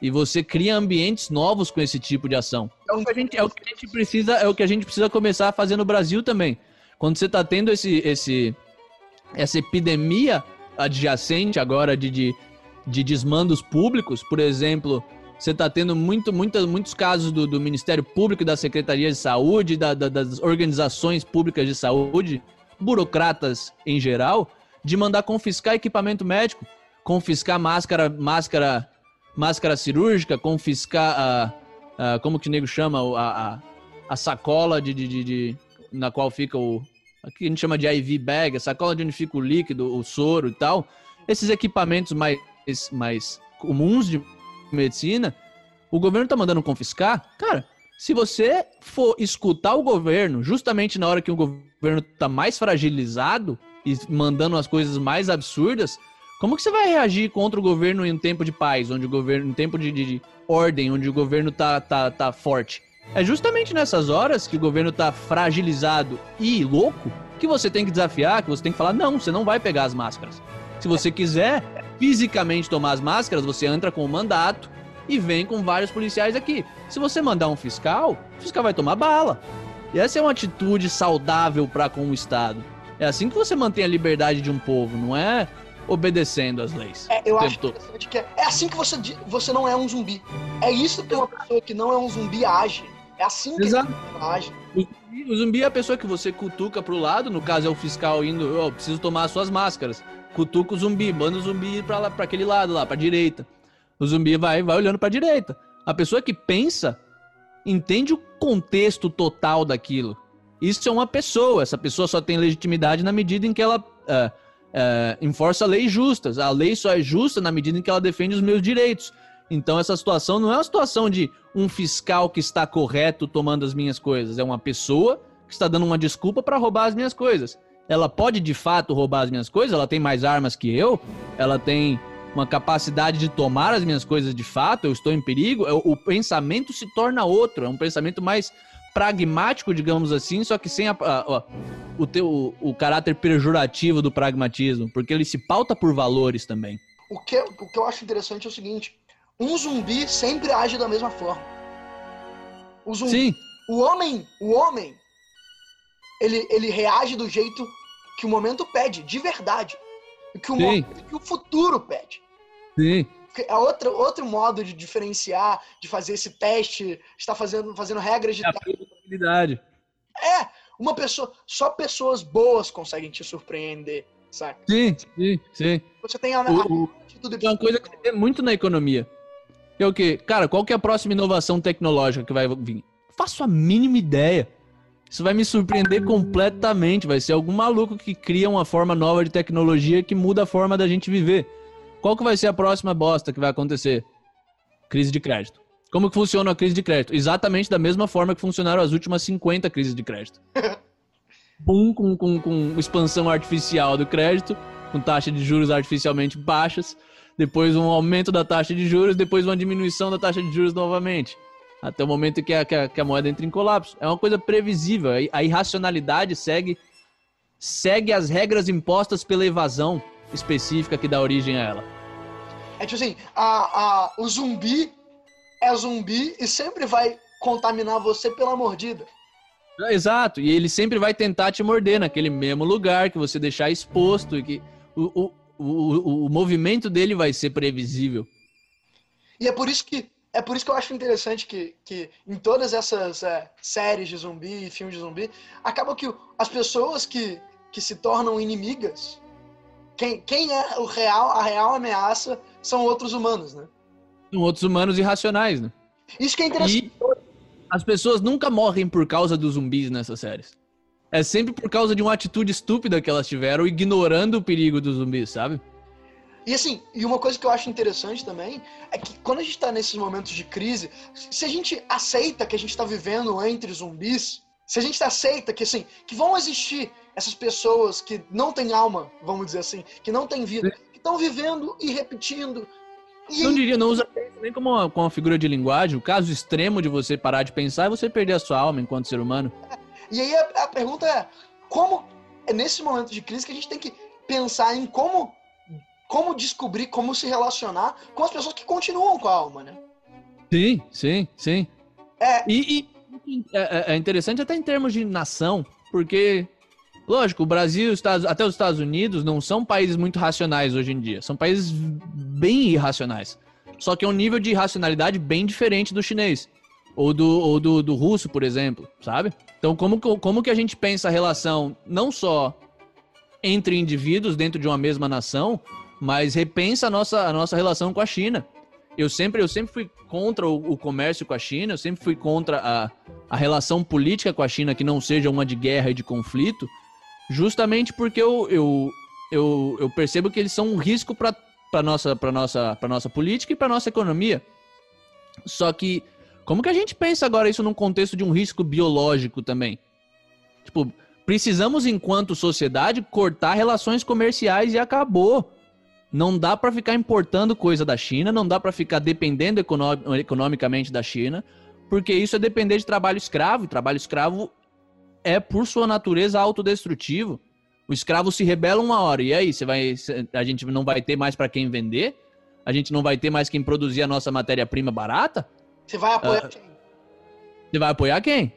e você cria ambientes novos com esse tipo de ação. É o que a gente, é o que a gente precisa, é o que a gente precisa começar a fazer no Brasil também. Quando você está tendo esse, esse, essa epidemia adjacente agora de, de, de desmandos públicos, por exemplo, você está tendo muito, muito, muitos casos do, do, Ministério Público, da Secretaria de Saúde, da, da, das organizações públicas de saúde, burocratas em geral, de mandar confiscar equipamento médico, confiscar máscara, máscara, máscara cirúrgica, confiscar a, a como que o nego chama a, a, a sacola de, de, de, de, na qual fica o aqui a gente chama de IV bag, a sacola de onde fica o líquido, o soro e tal. Esses equipamentos mais mais comuns de medicina, o governo tá mandando confiscar. Cara, se você for escutar o governo, justamente na hora que o governo tá mais fragilizado e mandando as coisas mais absurdas, como que você vai reagir contra o governo em um tempo de paz, onde o governo, em tempo de, de, de ordem, onde o governo tá, tá, tá forte? É justamente nessas horas que o governo tá fragilizado e louco que você tem que desafiar, que você tem que falar, não, você não vai pegar as máscaras. Se você quiser, fisicamente tomar as máscaras, você entra com o mandato e vem com vários policiais aqui. Se você mandar um fiscal, o fiscal vai tomar bala. E essa é uma atitude saudável para com o Estado. É assim que você mantém a liberdade de um povo, não é obedecendo às leis. É, eu acho interessante que é, é assim que você, você não é um zumbi. É isso que uma pessoa que não é um zumbi age. É assim que Exato. age. O zumbi é a pessoa que você cutuca pro lado, no caso é o fiscal indo, ó, oh, preciso tomar as suas máscaras cutuca o zumbi, manda o zumbi pra, lá, pra aquele lado lá, pra direita. O zumbi vai, vai olhando pra direita. A pessoa que pensa entende o contexto total daquilo. Isso é uma pessoa. Essa pessoa só tem legitimidade na medida em que ela é, é, enforça leis justas. A lei só é justa na medida em que ela defende os meus direitos. Então essa situação não é uma situação de um fiscal que está correto tomando as minhas coisas. É uma pessoa que está dando uma desculpa para roubar as minhas coisas ela pode de fato roubar as minhas coisas, ela tem mais armas que eu, ela tem uma capacidade de tomar as minhas coisas de fato, eu estou em perigo, é, o pensamento se torna outro, é um pensamento mais pragmático, digamos assim, só que sem a, a, a, o, teu, o, caráter pejorativo do pragmatismo, porque ele se pauta por valores também. O que, o que eu acho interessante é o seguinte: um zumbi sempre age da mesma forma. O zumbi, Sim. O homem, o homem, ele, ele reage do jeito que o momento pede, de verdade. Que o, momento, que o futuro pede. Sim. É outro, outro modo de diferenciar, de fazer esse teste, está fazendo, fazendo regras de. É a É, uma pessoa. Só pessoas boas conseguem te surpreender. saca? Sim, sim, sim. Você tem a, O- É uma coisa que é muito na economia. É o quê? Cara, qual que é a próxima inovação tecnológica que vai vir? Faço a mínima ideia. Isso vai me surpreender completamente. Vai ser algum maluco que cria uma forma nova de tecnologia que muda a forma da gente viver. Qual que vai ser a próxima bosta que vai acontecer? Crise de crédito. Como que funciona a crise de crédito? Exatamente da mesma forma que funcionaram as últimas 50 crises de crédito. [LAUGHS] Boom com, com, com expansão artificial do crédito, com taxa de juros artificialmente baixas, depois um aumento da taxa de juros, depois uma diminuição da taxa de juros novamente. Até o momento que a, que a, que a moeda entra em colapso. É uma coisa previsível. A- irracionalidade segue, segue as regras impostas pela evasão específica que dá origem a ela. É tipo assim, a, a, o zumbi é zumbi e sempre vai contaminar você pela mordida. Exato, e ele sempre vai tentar te morder naquele mesmo lugar que você deixar exposto e que o, o, o, o, movimento dele vai ser previsível. E é por isso que é por isso que eu acho interessante que, que em todas essas é, séries de zumbi e filmes de zumbi, acaba que as pessoas que, que se tornam inimigas, quem, quem é o real, a real ameaça são outros humanos, né? São outros humanos irracionais, né? Isso que é interessante. E as pessoas nunca morrem por causa dos zumbis nessas séries. É sempre por causa de uma atitude estúpida que elas tiveram, ignorando o perigo dos zumbis, sabe? E assim, e uma coisa que eu acho interessante também é que quando a gente tá nesses momentos de crise, se a gente aceita que a gente tá vivendo entre zumbis, se a gente aceita que assim, que vão existir essas pessoas que não têm alma, vamos dizer assim, que não têm vida, que estão vivendo e repetindo. E Não diria, não usa nem como uma, como uma figura de linguagem. O caso extremo de você parar de pensar é você perder a sua alma enquanto ser humano. E aí a, a pergunta é, como é nesse momento de crise que a gente tem que pensar em como como descobrir, como se relacionar com as pessoas que continuam com a alma, né? Sim, sim, sim. É, E, e é, é interessante até em termos de nação, porque, lógico, o Brasil, os Estados- até os Estados Unidos não são países muito racionais hoje em dia. São países bem irracionais. Só que é um nível de irracionalidade bem diferente do chinês. Ou do, ou do, do russo, por exemplo, sabe? Então, como, que- como que a gente pensa a relação não só entre indivíduos dentro de uma mesma nação, mas repensa a nossa, a nossa relação com a China. Eu sempre, eu sempre fui contra o, o comércio com a China, eu sempre fui contra a, a relação política com a China que não seja uma de guerra e de conflito, justamente porque eu, eu, eu, eu percebo que eles são um risco para a nossa, nossa, nossa política e para nossa economia. Só que, como que a gente pensa agora isso num contexto de um risco biológico também? Tipo, precisamos, enquanto sociedade, cortar relações comerciais e acabou. Não dá para ficar importando coisa da China, não dá para ficar dependendo econo- economicamente da China, porque isso é depender de trabalho escravo, e trabalho escravo é, por sua natureza, autodestrutivo. O escravo se rebela uma hora, e aí, você vai, a gente não vai ter mais para quem vender? A gente não vai ter mais quem produzir a nossa matéria-prima barata? você vai apoiar Ah, quem? Você vai apoiar quem?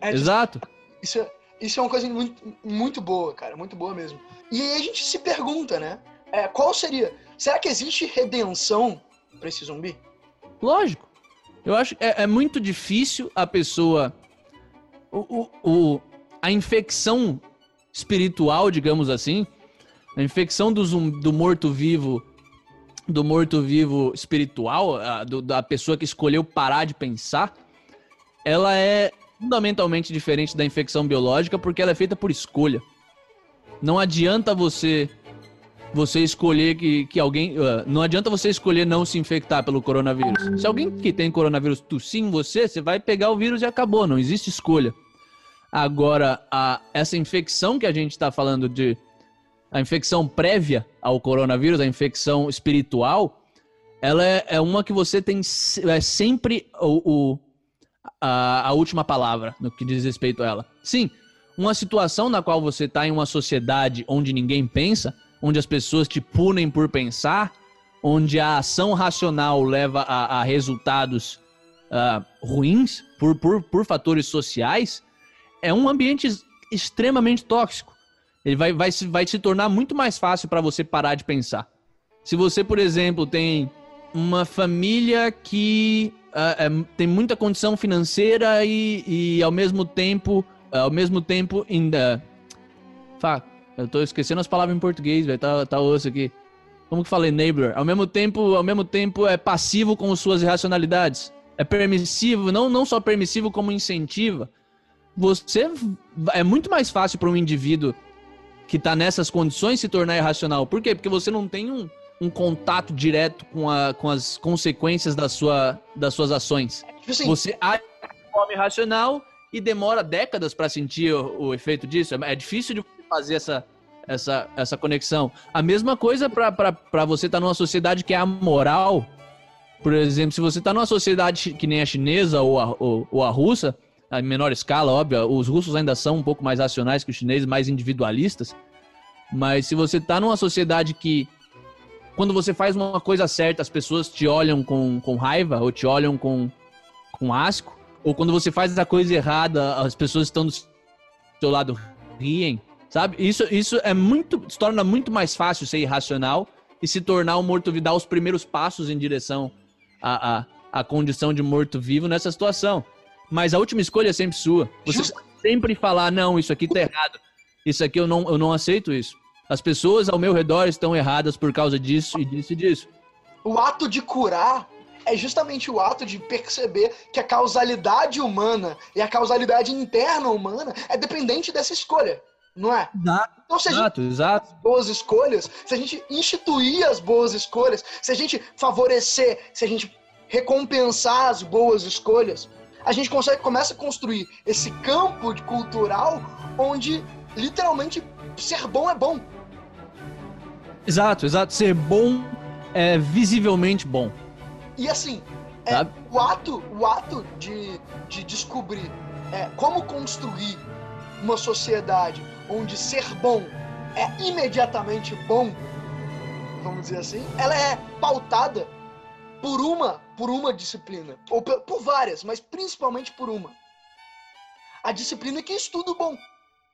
É, Exato. Isso é, isso é uma coisa muito, muito boa, cara, muito boa mesmo. E aí a gente se pergunta, né? é, qual seria? Será que existe redenção pra esse zumbi? Lógico. Eu acho que é, é muito difícil a pessoa. O, o, o- a infecção espiritual, digamos assim, a infecção do, do morto-vivo, do morto-vivo espiritual, a- do- da pessoa que escolheu parar de pensar, ela é fundamentalmente diferente da infecção biológica porque ela é feita por escolha. Não adianta você você escolher que, que alguém. ah, não adianta você escolher não se infectar pelo coronavírus. Se alguém que tem coronavírus tossir em você, você vai pegar o vírus e acabou. Não existe escolha. Agora, a, essa infecção que a gente está falando de. A infecção prévia ao coronavírus, a infecção espiritual, ela é, é uma que você tem é sempre o, o- a, a última palavra no que diz respeito a ela. Sim, uma situação na qual você está em uma sociedade onde ninguém pensa, onde as pessoas te punem por pensar, onde a ação racional leva a, a resultados ah, ruins por, por, por fatores sociais, é um ambiente ex- extremamente tóxico. Ele vai, vai, vai se tornar muito mais fácil para você parar de pensar. Se você, por exemplo, tem uma família que ah, é, tem muita condição financeira e, e ao mesmo tempo, ao mesmo tempo ainda fa- Eu tô esquecendo as palavras em português, velho. Tá, tá osso aqui. Como que fala enabler? Ao mesmo tempo, ao mesmo tempo é passivo com suas irracionalidades. É permissivo, não, não só permissivo como incentiva. Você é muito mais fácil para um indivíduo que tá nessas condições se tornar irracional. Por quê? Porque você não tem um, um contato direto com, a, com as consequências da sua, das suas ações. Tipo assim, você age de forma irracional e demora décadas para sentir o, o, efeito disso. É, é difícil de fazer essa, essa, essa conexão. A mesma coisa para você estar tá numa sociedade que é amoral. Por exemplo, se você está numa sociedade que nem a chinesa ou a, ou, ou a russa, em menor escala, óbvio, os russos ainda são um pouco mais racionais que os chineses, mais individualistas. Mas se você está numa sociedade que, quando você faz uma coisa certa, as pessoas te olham com, com raiva ou te olham com, com asco, ou quando você faz a coisa errada, as pessoas estão do seu lado riem, sabe? Isso, isso é muito, se torna muito mais fácil ser irracional e se tornar um morto-vivo, dar os primeiros passos em direção a, a, a condição de morto-vivo nessa situação. Mas a última escolha é sempre sua. Você Just... sempre falar, não, isso aqui tá errado. Isso aqui eu não, eu não aceito isso. As pessoas ao meu redor estão erradas por causa disso e disso e disso. O ato de curar é justamente o ato de perceber que a causalidade humana e a causalidade interna humana é dependente dessa escolha, não é? Exato, então, se a exato, gente exato. boas escolhas, se a gente instituir as boas escolhas, se a gente favorecer, se a gente recompensar as boas escolhas, a gente consegue começa a construir esse campo cultural onde literalmente ser bom é bom. Exato, exato. Ser bom é visivelmente bom. E assim, é, o ato, o ato de, de descobrir é, como construir uma sociedade onde ser bom é imediatamente bom, vamos dizer assim, ela é pautada por uma, por uma disciplina, ou por, várias, mas principalmente por uma. A disciplina que estuda o bom.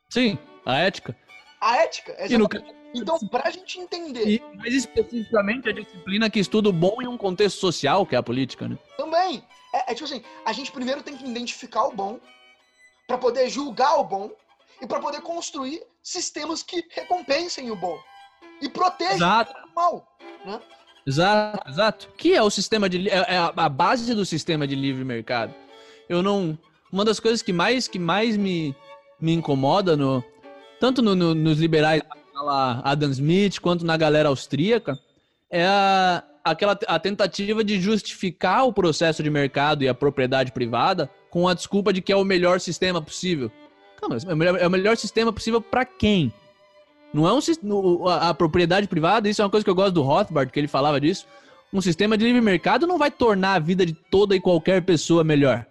Sim, a ética. A ética, exatamente. No... Então, para a gente entender. E mais especificamente a disciplina que estuda o bom em um contexto social, que é a política, né? Também. É, é tipo assim, a gente primeiro tem que identificar o bom, para poder julgar o bom e para poder construir sistemas que recompensem o bom e protejam o mal. Né? Exato, exato. Que é o sistema de é, é a base do sistema de livre mercado. Eu não. Uma das coisas que mais que mais me, me incomoda no tanto no, no, nos liberais lá Adam Smith quanto na galera austríaca é a, aquela a tentativa de justificar o processo de mercado e a propriedade privada com a desculpa de que é o melhor sistema possível. É o melhor, é o melhor sistema possível para quem? Não é um a, a propriedade privada, isso é uma coisa que eu gosto do Rothbard, que ele falava disso. Um sistema de livre mercado não vai tornar a vida de toda e qualquer pessoa melhor.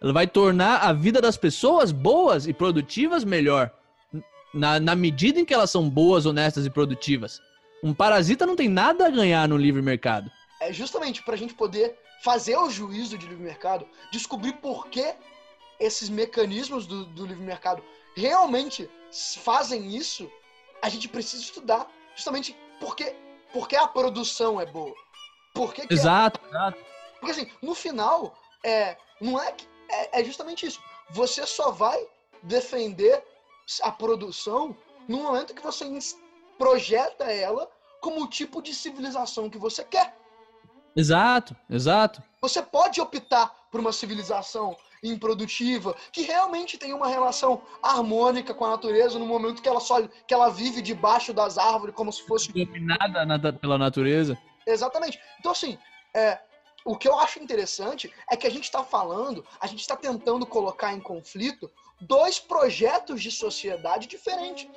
Ela vai tornar a vida das pessoas boas e produtivas melhor na, na medida em que elas são boas, honestas e produtivas. Um parasita não tem nada a ganhar no livre mercado. É justamente para a gente poder fazer o juízo de livre mercado, descobrir por que esses mecanismos do, do livre mercado realmente fazem isso, a gente precisa estudar. Justamente porque, porque a produção é boa. Por que que é exato, é... exato. Porque assim, no final, é, não é, que, é, é justamente isso. Você só vai defender a produção no momento que você projeta ela como o tipo de civilização que você quer. Exato, exato. Você pode optar por uma civilização improdutiva que realmente tem uma relação harmônica com a natureza no momento que ela só que ela vive debaixo das árvores como se fosse dominada pela natureza. Exatamente. Então assim, é, o que eu acho interessante é que a gente está falando, a gente está tentando colocar em conflito dois projetos de sociedade diferentes.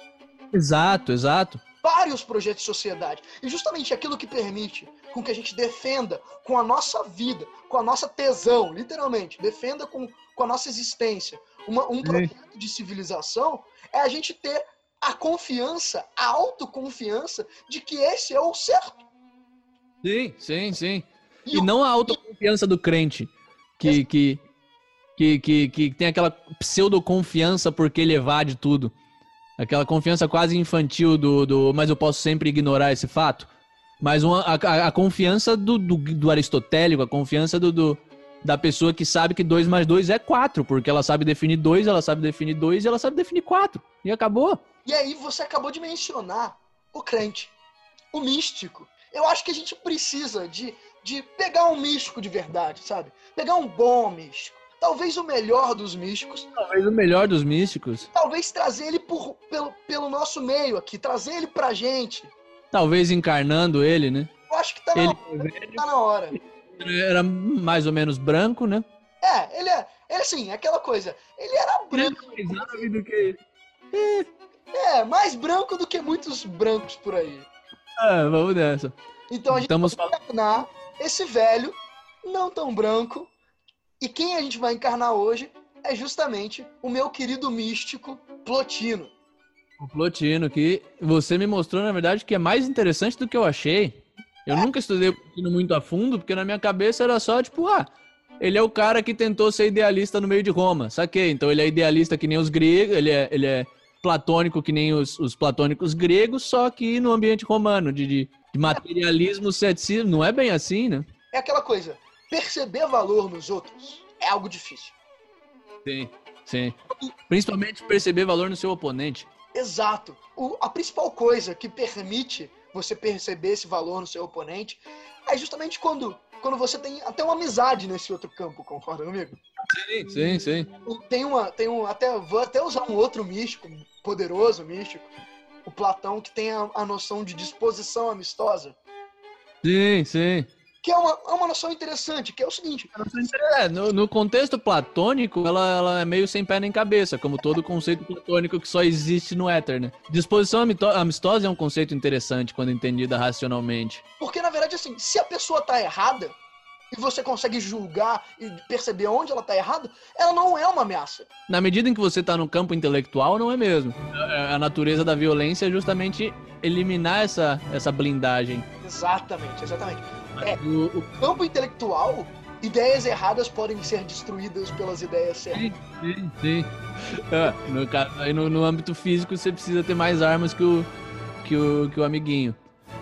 Exato, exato. Vários projetos de sociedade. E justamente aquilo que permite com que a gente defenda com a nossa vida, com a nossa tesão, literalmente, defenda com, com a nossa existência uma, um projeto de civilização, é a gente ter a confiança, a autoconfiança de que esse é o certo. Sim, sim, sim. E, e não a autoconfiança do crente, que, que, que, que, que tem aquela pseudo-confiança porque ele evade tudo. Aquela confiança quase infantil do, do mas eu posso sempre ignorar esse fato. Mas uma, a, a confiança do, do, do, aristotélico, a confiança do, do, da pessoa que sabe que 2 mais 2 é 4, porque ela sabe definir 2, ela sabe definir 2 e ela sabe definir 4. E acabou. E aí você acabou de mencionar o crente, o místico. Eu acho que a gente precisa de, de pegar um místico de verdade, sabe? Pegar um bom místico. Talvez o melhor dos místicos. Talvez o melhor dos místicos. Talvez trazer ele por, pelo, pelo nosso meio aqui, trazer ele pra gente. Talvez encarnando ele, né? Eu acho que tá, ele na, hora, tá na hora. Era mais ou menos branco, né? É, ele é. Ele assim, aquela coisa. Ele era branco. Mais do que. É, é, mais branco do que muitos brancos por aí. É, vamos nessa. Então a gente Estamos vai encarnar esse velho, não tão branco. E quem a gente vai encarnar hoje é justamente o meu querido místico Plotino. O Plotino, que você me mostrou, na verdade, que é mais interessante do que eu achei. Eu é. nunca estudei o Plotino muito a fundo, porque na minha cabeça era só, tipo, ah, ele é o cara que tentou ser idealista no meio de Roma, saquei? Então ele é idealista que nem os gregos, ele é, ele é platônico que nem os, os platônicos gregos, só que no ambiente romano, de, de, de materialismo, ceticismo. Não é bem assim, né? É aquela coisa, perceber valor nos outros é algo difícil. Sim, sim. Principalmente perceber valor no seu oponente. Exato. O, a principal coisa que permite você perceber esse valor no seu oponente é justamente quando, quando você tem até uma amizade nesse outro campo, concorda comigo? Sim, sim, sim. Tem uma, tem um, até, vou até usar um outro místico, poderoso místico, o Platão, que tem a, a noção de disposição amistosa. Sim, sim. Que é uma, é uma noção interessante, que é o seguinte. É, no, no, contexto platônico, ela, ela é meio sem pé nem cabeça, como todo conceito platônico que só existe no éter, né? Disposição amistosa é um conceito interessante quando entendida racionalmente. Porque, na verdade, assim, se a pessoa tá errada, e você consegue julgar e perceber onde ela tá errada, ela não é uma ameaça. Na medida em que você tá no campo intelectual, não é mesmo. A natureza da violência é justamente eliminar essa, essa blindagem. Exatamente, exatamente. É, o, campo intelectual, ideias erradas podem ser destruídas pelas ideias certas. Sim, sim, sim. É, no, no, no, âmbito físico, você precisa ter mais armas que o, que o, que o amiguinho.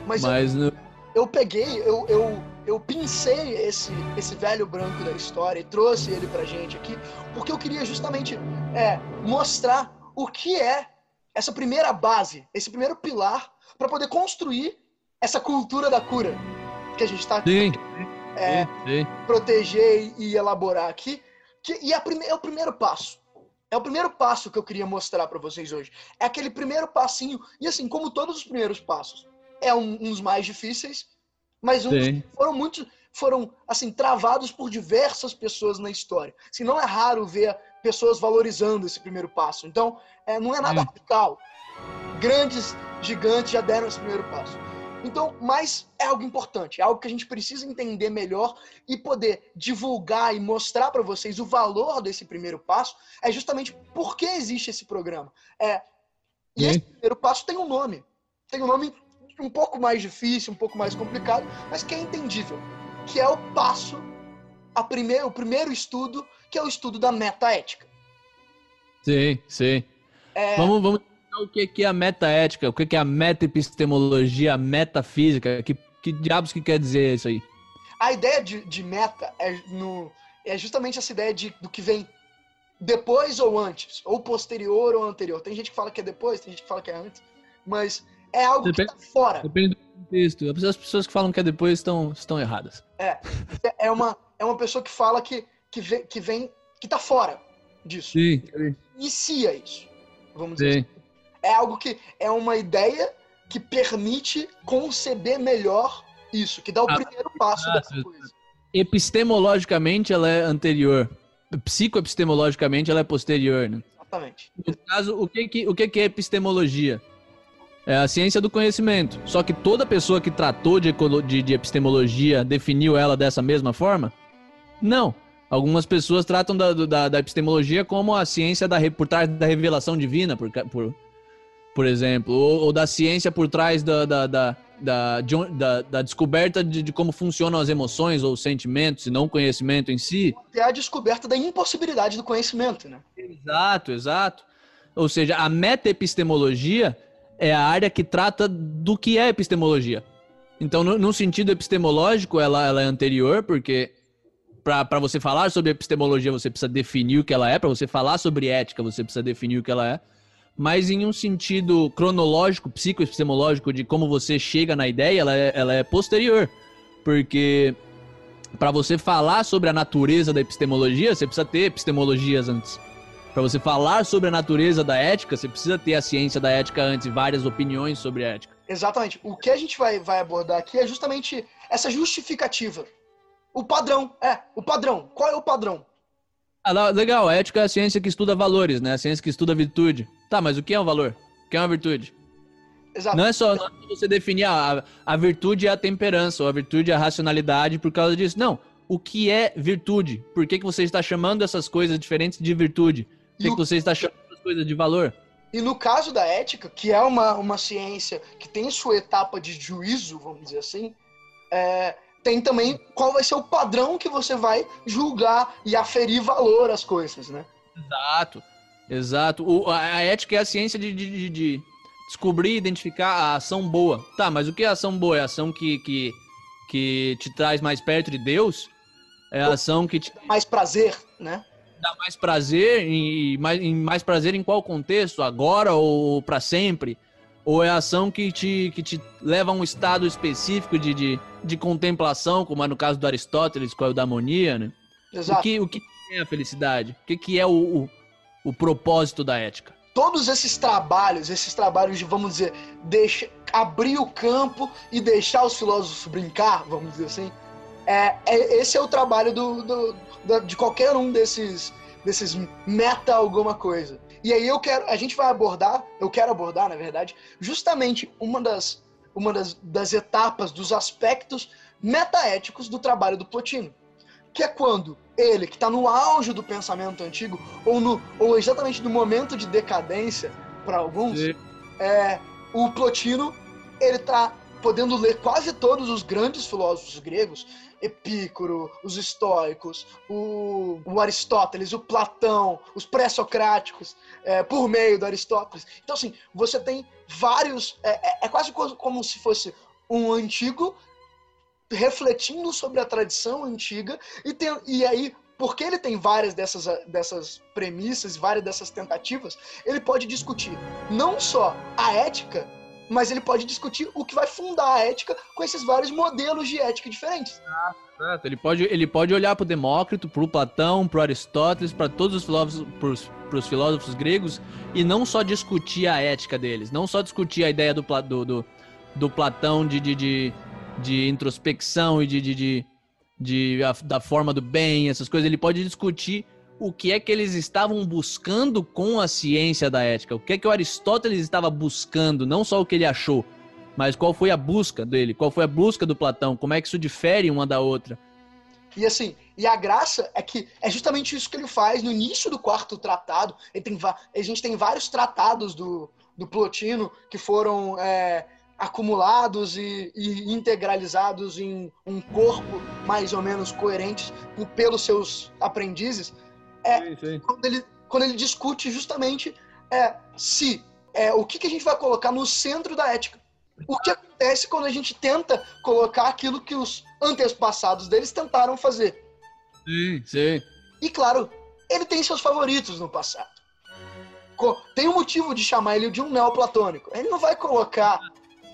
Mas, Mas eu, no... eu peguei, eu, eu eu pincei esse, esse velho branco da história e trouxe ele pra gente aqui, porque eu queria justamente é, mostrar o que é essa primeira base, esse primeiro pilar, para poder construir essa cultura da cura que a gente está é, proteger e elaborar aqui. Que, e é, é o primeiro passo. É o primeiro passo que eu queria mostrar para vocês hoje. É aquele primeiro passinho. E assim, como todos os primeiros passos, é um, uns mais difíceis, mas uns foram muito foram assim travados por diversas pessoas na história. Se não é raro ver pessoas valorizando esse primeiro passo. Então, é, não é nada radical. Grandes gigantes já deram esse primeiro passo. Então, mas é algo importante, é algo que a gente precisa entender melhor e poder divulgar e mostrar para vocês o valor desse primeiro passo. É justamente por que existe esse programa. É, e esse primeiro passo tem um nome. Tem um nome um pouco mais difícil, um pouco mais complicado, mas que é entendível, que é o passo, a primeir, o primeiro estudo, que é o estudo da metaética. Sim, sim. É... Vamos, vamos o que é a metaética, o que é a meta-epistemologia, a metafísica, que, que diabos que quer dizer isso aí? A ideia de, de meta é, no, é justamente essa ideia de, do que vem depois ou antes, ou posterior ou anterior. Tem gente que fala que é depois, tem gente que fala que é antes, mas é algo depende, que tá fora. Depende do contexto. As pessoas que falam que é depois estão, estão erradas. É. É uma, é uma pessoa que fala que, que, vem, que vem. que tá fora disso. Sim. Inicia isso. Vamos dizer Sim. assim. É algo que. É uma ideia que permite conceber melhor isso, que dá o ah, primeiro passo ah, dessa coisa. Epistemologicamente ela é anterior. Psicoepistemologicamente ela é posterior, né? Exatamente. No caso, o que, que, o que, que é epistemologia? É a ciência do conhecimento. Só que toda pessoa que tratou de, de, de epistemologia definiu ela dessa mesma forma? Não. Algumas pessoas tratam da, da, da, epistemologia como a ciência da, por trás da revelação divina, por, por, por exemplo, ou, ou da ciência por trás da, da, da, da, da, da descoberta de, de, como funcionam as emoções ou sentimentos, e não o conhecimento em si. É a descoberta da impossibilidade do conhecimento, né? Exato, exato. Ou seja, a meta-epistemologia é a área que trata do que é epistemologia. Então, no, no sentido epistemológico, ela, ela é anterior, porque para você falar sobre epistemologia, você precisa definir o que ela é, para você falar sobre ética, você precisa definir o que ela é. Mas em um sentido cronológico, psicoepistemológico, de como você chega na ideia, ela é, ela é posterior. Porque para você falar sobre a natureza da epistemologia, você precisa ter epistemologias antes. Para você falar sobre a natureza da ética, você precisa ter a ciência da ética antes e várias opiniões sobre ética. Exatamente. O que a gente vai, vai abordar aqui é justamente essa justificativa. O padrão, é, o padrão. Qual é o padrão? Ah, legal, a ética é a ciência que estuda valores, né? A ciência que estuda virtude. Tá, mas o que é um valor? O que é uma virtude? Exato. Não é só não é você definir ah, a, a virtude é a temperança, ou a virtude é a racionalidade por causa disso. Não. O que é virtude? Por que, que você está chamando essas coisas diferentes de virtude? Por que, o... que você está chamando as coisas de valor? E no caso da ética, que é uma, uma ciência que tem sua etapa de juízo, vamos dizer assim, é, tem também qual vai ser o padrão que você vai julgar e aferir valor às coisas, né? Exato, exato. O, a, a ética é a ciência de, de, de, descobrir e identificar a ação boa. Tá, mas o que é ação boa? É a ação que, que, que te traz mais perto de Deus? É a ação que te... Mais prazer, né? Dá mais prazer e mais, mais prazer em qual contexto? Agora ou para sempre? Ou é a ação que te, que te leva a um estado específico de, de, de contemplação, como é no caso do Aristóteles com a eudaimonia, né? Exato. O que, o que é a felicidade? O que, que é o, o, o propósito da ética? todos esses trabalhos, esses trabalhos de, vamos dizer, deixa, abrir o campo e deixar os filósofos brincar, vamos dizer assim, é, é esse é o trabalho do, do, do, de qualquer um desses, desses meta alguma coisa. E aí eu quero, a gente vai abordar, eu quero abordar, na verdade, justamente uma das, uma das, das etapas, dos aspectos metaéticos do trabalho do Plotino que é quando ele, que está no auge do pensamento antigo, ou, no, ou exatamente no momento de decadência, para alguns, é, o Plotino ele está podendo ler quase todos os grandes filósofos gregos, Epícoro, os estoicos, o, o Aristóteles, o Platão, os pré-socráticos, é, por meio do Aristóteles. Então, assim, você tem vários. É, é, é quase como se fosse um antigo refletindo sobre a tradição antiga e, tem, e aí porque ele tem várias dessas, dessas premissas, várias dessas tentativas, ele pode discutir não só a ética, mas ele pode discutir o que vai fundar a ética com esses vários modelos de ética diferentes. Ah. Ele pode, ele pode olhar para o Demócrito, para o Platão, para Aristóteles, para todos os filósofos, para os filósofos gregos e não só discutir a ética deles, não só discutir a ideia do, do, do, do Platão de, de, de de introspecção e de, de, de, de a, da forma do bem, essas coisas. Ele pode discutir o que é que eles estavam buscando com a ciência da ética. O que é que o Aristóteles estava buscando, não só o que ele achou, mas qual foi a busca dele, qual foi a busca do Platão, como é que isso difere uma da outra. E assim, e a graça é que é justamente isso que ele faz no início do quarto tratado. Ele tem, a gente tem vários tratados do, do Plotino que foram é, acumulados e, e, integralizados em um corpo mais ou menos coerente pelos seus aprendizes, é sim, sim. Quando, ele, quando ele discute justamente é, se é, o que, que a gente vai colocar no centro da ética. O que acontece quando a gente tenta colocar aquilo que os antepassados deles tentaram fazer. Sim, sim. E claro, ele tem seus favoritos no passado. Tem um motivo de chamar ele de um neoplatônico. Ele não vai colocar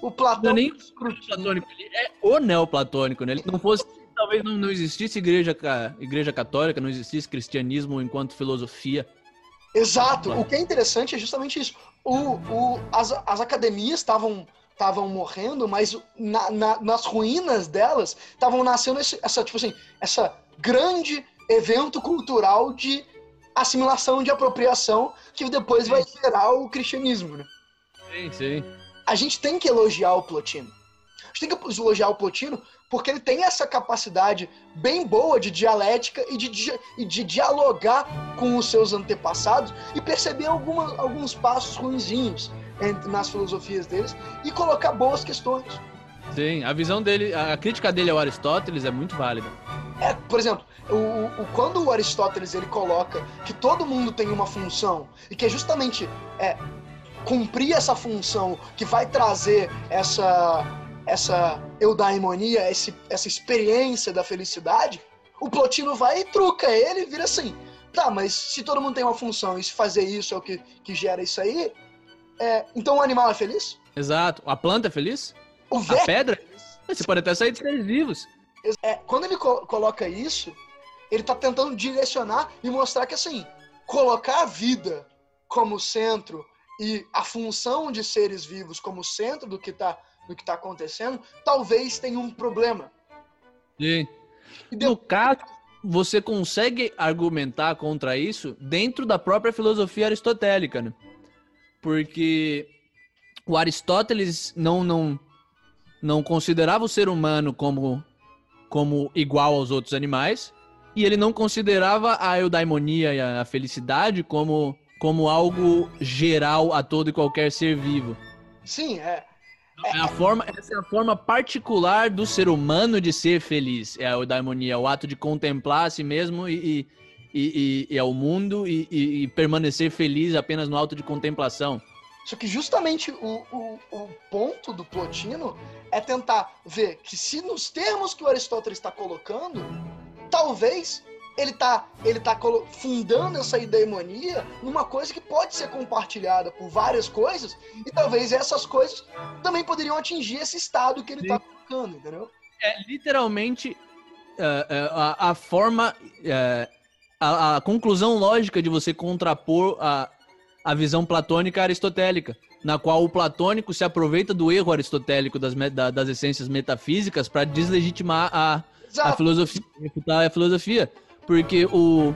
o Platão. Não é nem o platônico, ele é o neoplatônico, né? Ele não fosse. Talvez não, não existisse igreja, igreja católica, não existisse cristianismo enquanto filosofia. Exato. O que é interessante é justamente isso. O, o, as, as academias estavam estavam morrendo, mas na, na, nas ruínas delas estavam nascendo esse, essa tipo assim essa grande evento cultural de assimilação de apropriação que depois vai gerar o cristianismo, né? Sim, sim a gente tem que elogiar o Plotino. A gente tem que elogiar o Plotino porque ele tem essa capacidade bem boa de dialética e de, de, de dialogar com os seus antepassados e perceber alguma, alguns passos ruinzinhos entre, nas filosofias deles e colocar boas questões. Sim, a visão dele, a crítica dele ao Aristóteles é muito válida. É, por exemplo, o, o, quando o Aristóteles ele coloca que todo mundo tem uma função e que é justamente é, cumprir essa função que vai trazer essa essa eudaimonia, esse, essa experiência da felicidade, o Plotino vai e truca ele e vira assim. Tá, mas se todo mundo tem uma função e se fazer isso é o que, que gera isso aí, é, então o animal é feliz? Exato. A planta é feliz? O A pedra? Você pode até sair de seres vivos. É, quando ele co- coloca isso, ele tá tentando direcionar e mostrar que, assim, colocar a vida como centro e a função de seres vivos como centro do que tá, do que tá acontecendo, talvez tenha um problema. Sim. E No caso, você consegue argumentar contra isso dentro da própria filosofia aristotélica, né? Porque o Aristóteles não, não, não considerava o ser humano como, como igual aos outros animais, e ele não considerava a eudaimonia e a felicidade como, como algo geral a todo e qualquer ser vivo. Sim, é. É a forma, essa é a forma particular do ser humano de ser feliz. É a eudaimonia, o ato de contemplar a si mesmo e, e, e, e- ao mundo e, e- e permanecer feliz apenas no ato de contemplação. Só que justamente o, o, o ponto do Plotino é tentar ver que se nos termos que o Aristóteles está colocando, talvez ele tá, ele tá fundando essa eudaimonia numa coisa que pode ser compartilhada por várias coisas, e talvez essas coisas também poderiam atingir esse estado que ele está colocando, entendeu? É literalmente é, é, a, a forma, é, a, a conclusão lógica de você contrapor a, a visão platônica aristotélica, na qual o platônico se aproveita do erro aristotélico das, da- das essências metafísicas para deslegitimar a, a filosofia, a filosofia. Porque o,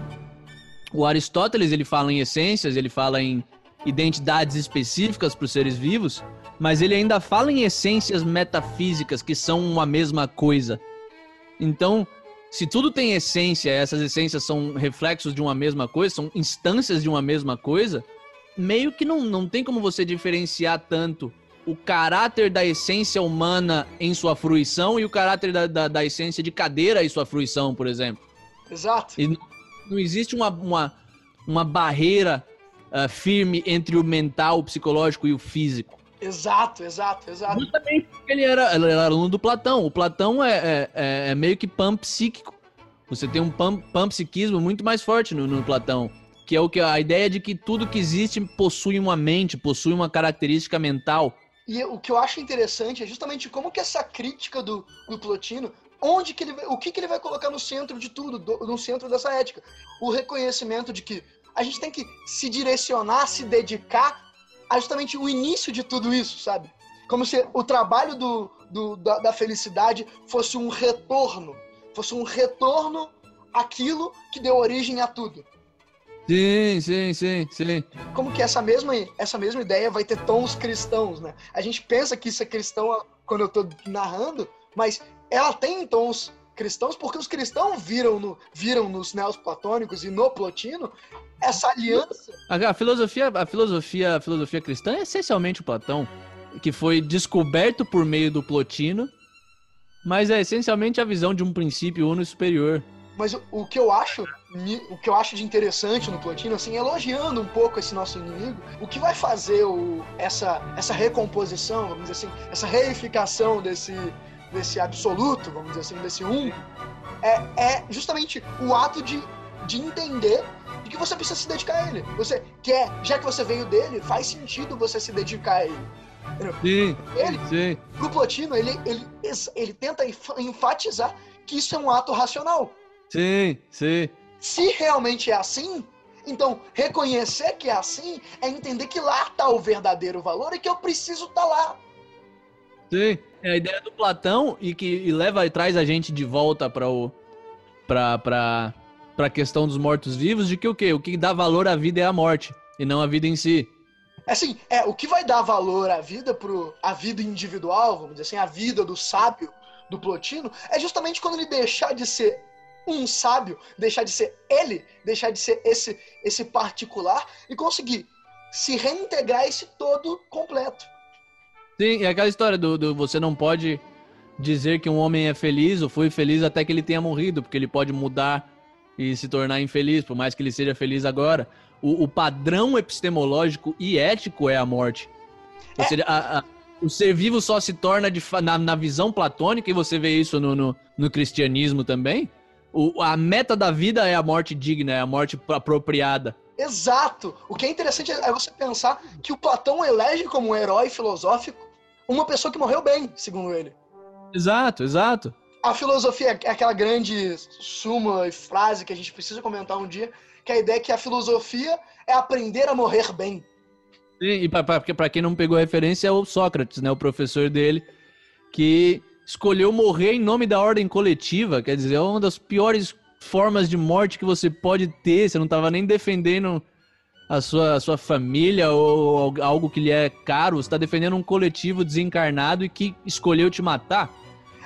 o Aristóteles, ele fala em essências, ele fala em identidades específicas para os seres vivos, mas ele ainda fala em essências metafísicas que são uma mesma coisa. Então, se tudo tem essência, essas essências são reflexos de uma mesma coisa, são instâncias de uma mesma coisa, meio que não, não tem como você diferenciar tanto o caráter da essência humana em sua fruição e o caráter da, da, da essência de cadeira em sua fruição, por exemplo. Exato. E não- não existe uma, uma, uma barreira ah, firme entre o mental, o psicológico e o físico. Exato, exato, exato. Justamente porque ele era, ele era aluno do Platão. O Platão é, é, é- é meio que panpsíquico. Você tem um pan, panpsiquismo muito mais forte no, no Platão. Que é o que a ideia de que tudo que existe possui uma mente, possui uma característica mental. E o que eu acho interessante é justamente como que essa crítica do, do Plotino, onde que ele, o que, que ele vai colocar no centro de tudo, do- no centro dessa ética. O reconhecimento de que a gente tem que se direcionar, se dedicar a justamente o início de tudo isso, sabe? Como se o trabalho do, do- da, da felicidade fosse um retorno, fosse um retorno àquilo que deu origem a tudo. Sim, sim, sim, sim. como que essa mesma, essa mesma ideia vai ter tons cristãos, né? A gente pensa que isso é cristão quando eu tô narrando, mas ela tem tons cristãos porque os cristãos viram, no, viram nos neoplatônicos e no Plotino essa aliança. A, filosofia, a filosofia, a filosofia cristã é essencialmente o Platão, que foi descoberto por meio do Plotino, mas é essencialmente a visão de um princípio uno e superior. Mas o, o que eu acho, o que eu acho de interessante no Plotino, assim, elogiando um pouco esse nosso inimigo, o que vai fazer o, essa, essa recomposição, vamos dizer assim, essa reificação desse, desse absoluto, vamos dizer assim, desse um, é, é justamente o ato de, de entender de que você precisa se dedicar a ele. Você quer, já que você veio dele, faz sentido você se dedicar a ele. Sim, Ele, sim. pro Plotino, ele, ele, ele tenta enfa- enfatizar que isso é um ato racional. Sim, sim. Se realmente é assim, então reconhecer que é assim é entender que lá está o verdadeiro valor e que eu preciso estar lá. Sim. É a ideia do Platão e que e leva e traz a gente de volta para o para para para a questão dos mortos-vivos de que o quê? O que dá valor à vida é a morte e não a vida em si. Assim, é o que vai dar valor à vida pro a vida individual, vamos dizer assim, a vida do sábio do Plotino, é justamente quando ele deixar de ser um sábio, deixar de ser ele, deixar de ser esse esse particular e conseguir se reintegrar esse todo completo. Sim, é aquela história do, do você não pode dizer que um homem é feliz ou foi feliz até que ele tenha morrido, porque ele pode mudar e se tornar infeliz, por mais que ele seja feliz agora. O, o padrão epistemológico e ético é a morte. Ou É. seja, a- a- o ser vivo só se torna de na, na visão platônica, e você vê isso no, no, no cristianismo também. O, a meta da vida é a morte digna, é a morte apropriada. Exato. O que é interessante é você pensar que o Platão elege como um herói filosófico uma pessoa que morreu bem, segundo ele. Exato, exato. A filosofia é aquela grande suma e frase que a gente precisa comentar um dia, que é a ideia é que a filosofia é aprender a morrer bem. Sim, e para quem não pegou a referência, é o Sócrates, né, o professor dele, que escolheu morrer em nome da ordem coletiva, quer dizer, é uma das piores formas de morte que você pode ter, você não estava nem defendendo a sua, a sua família ou algo que lhe é caro, você está defendendo um coletivo desencarnado e que escolheu te matar.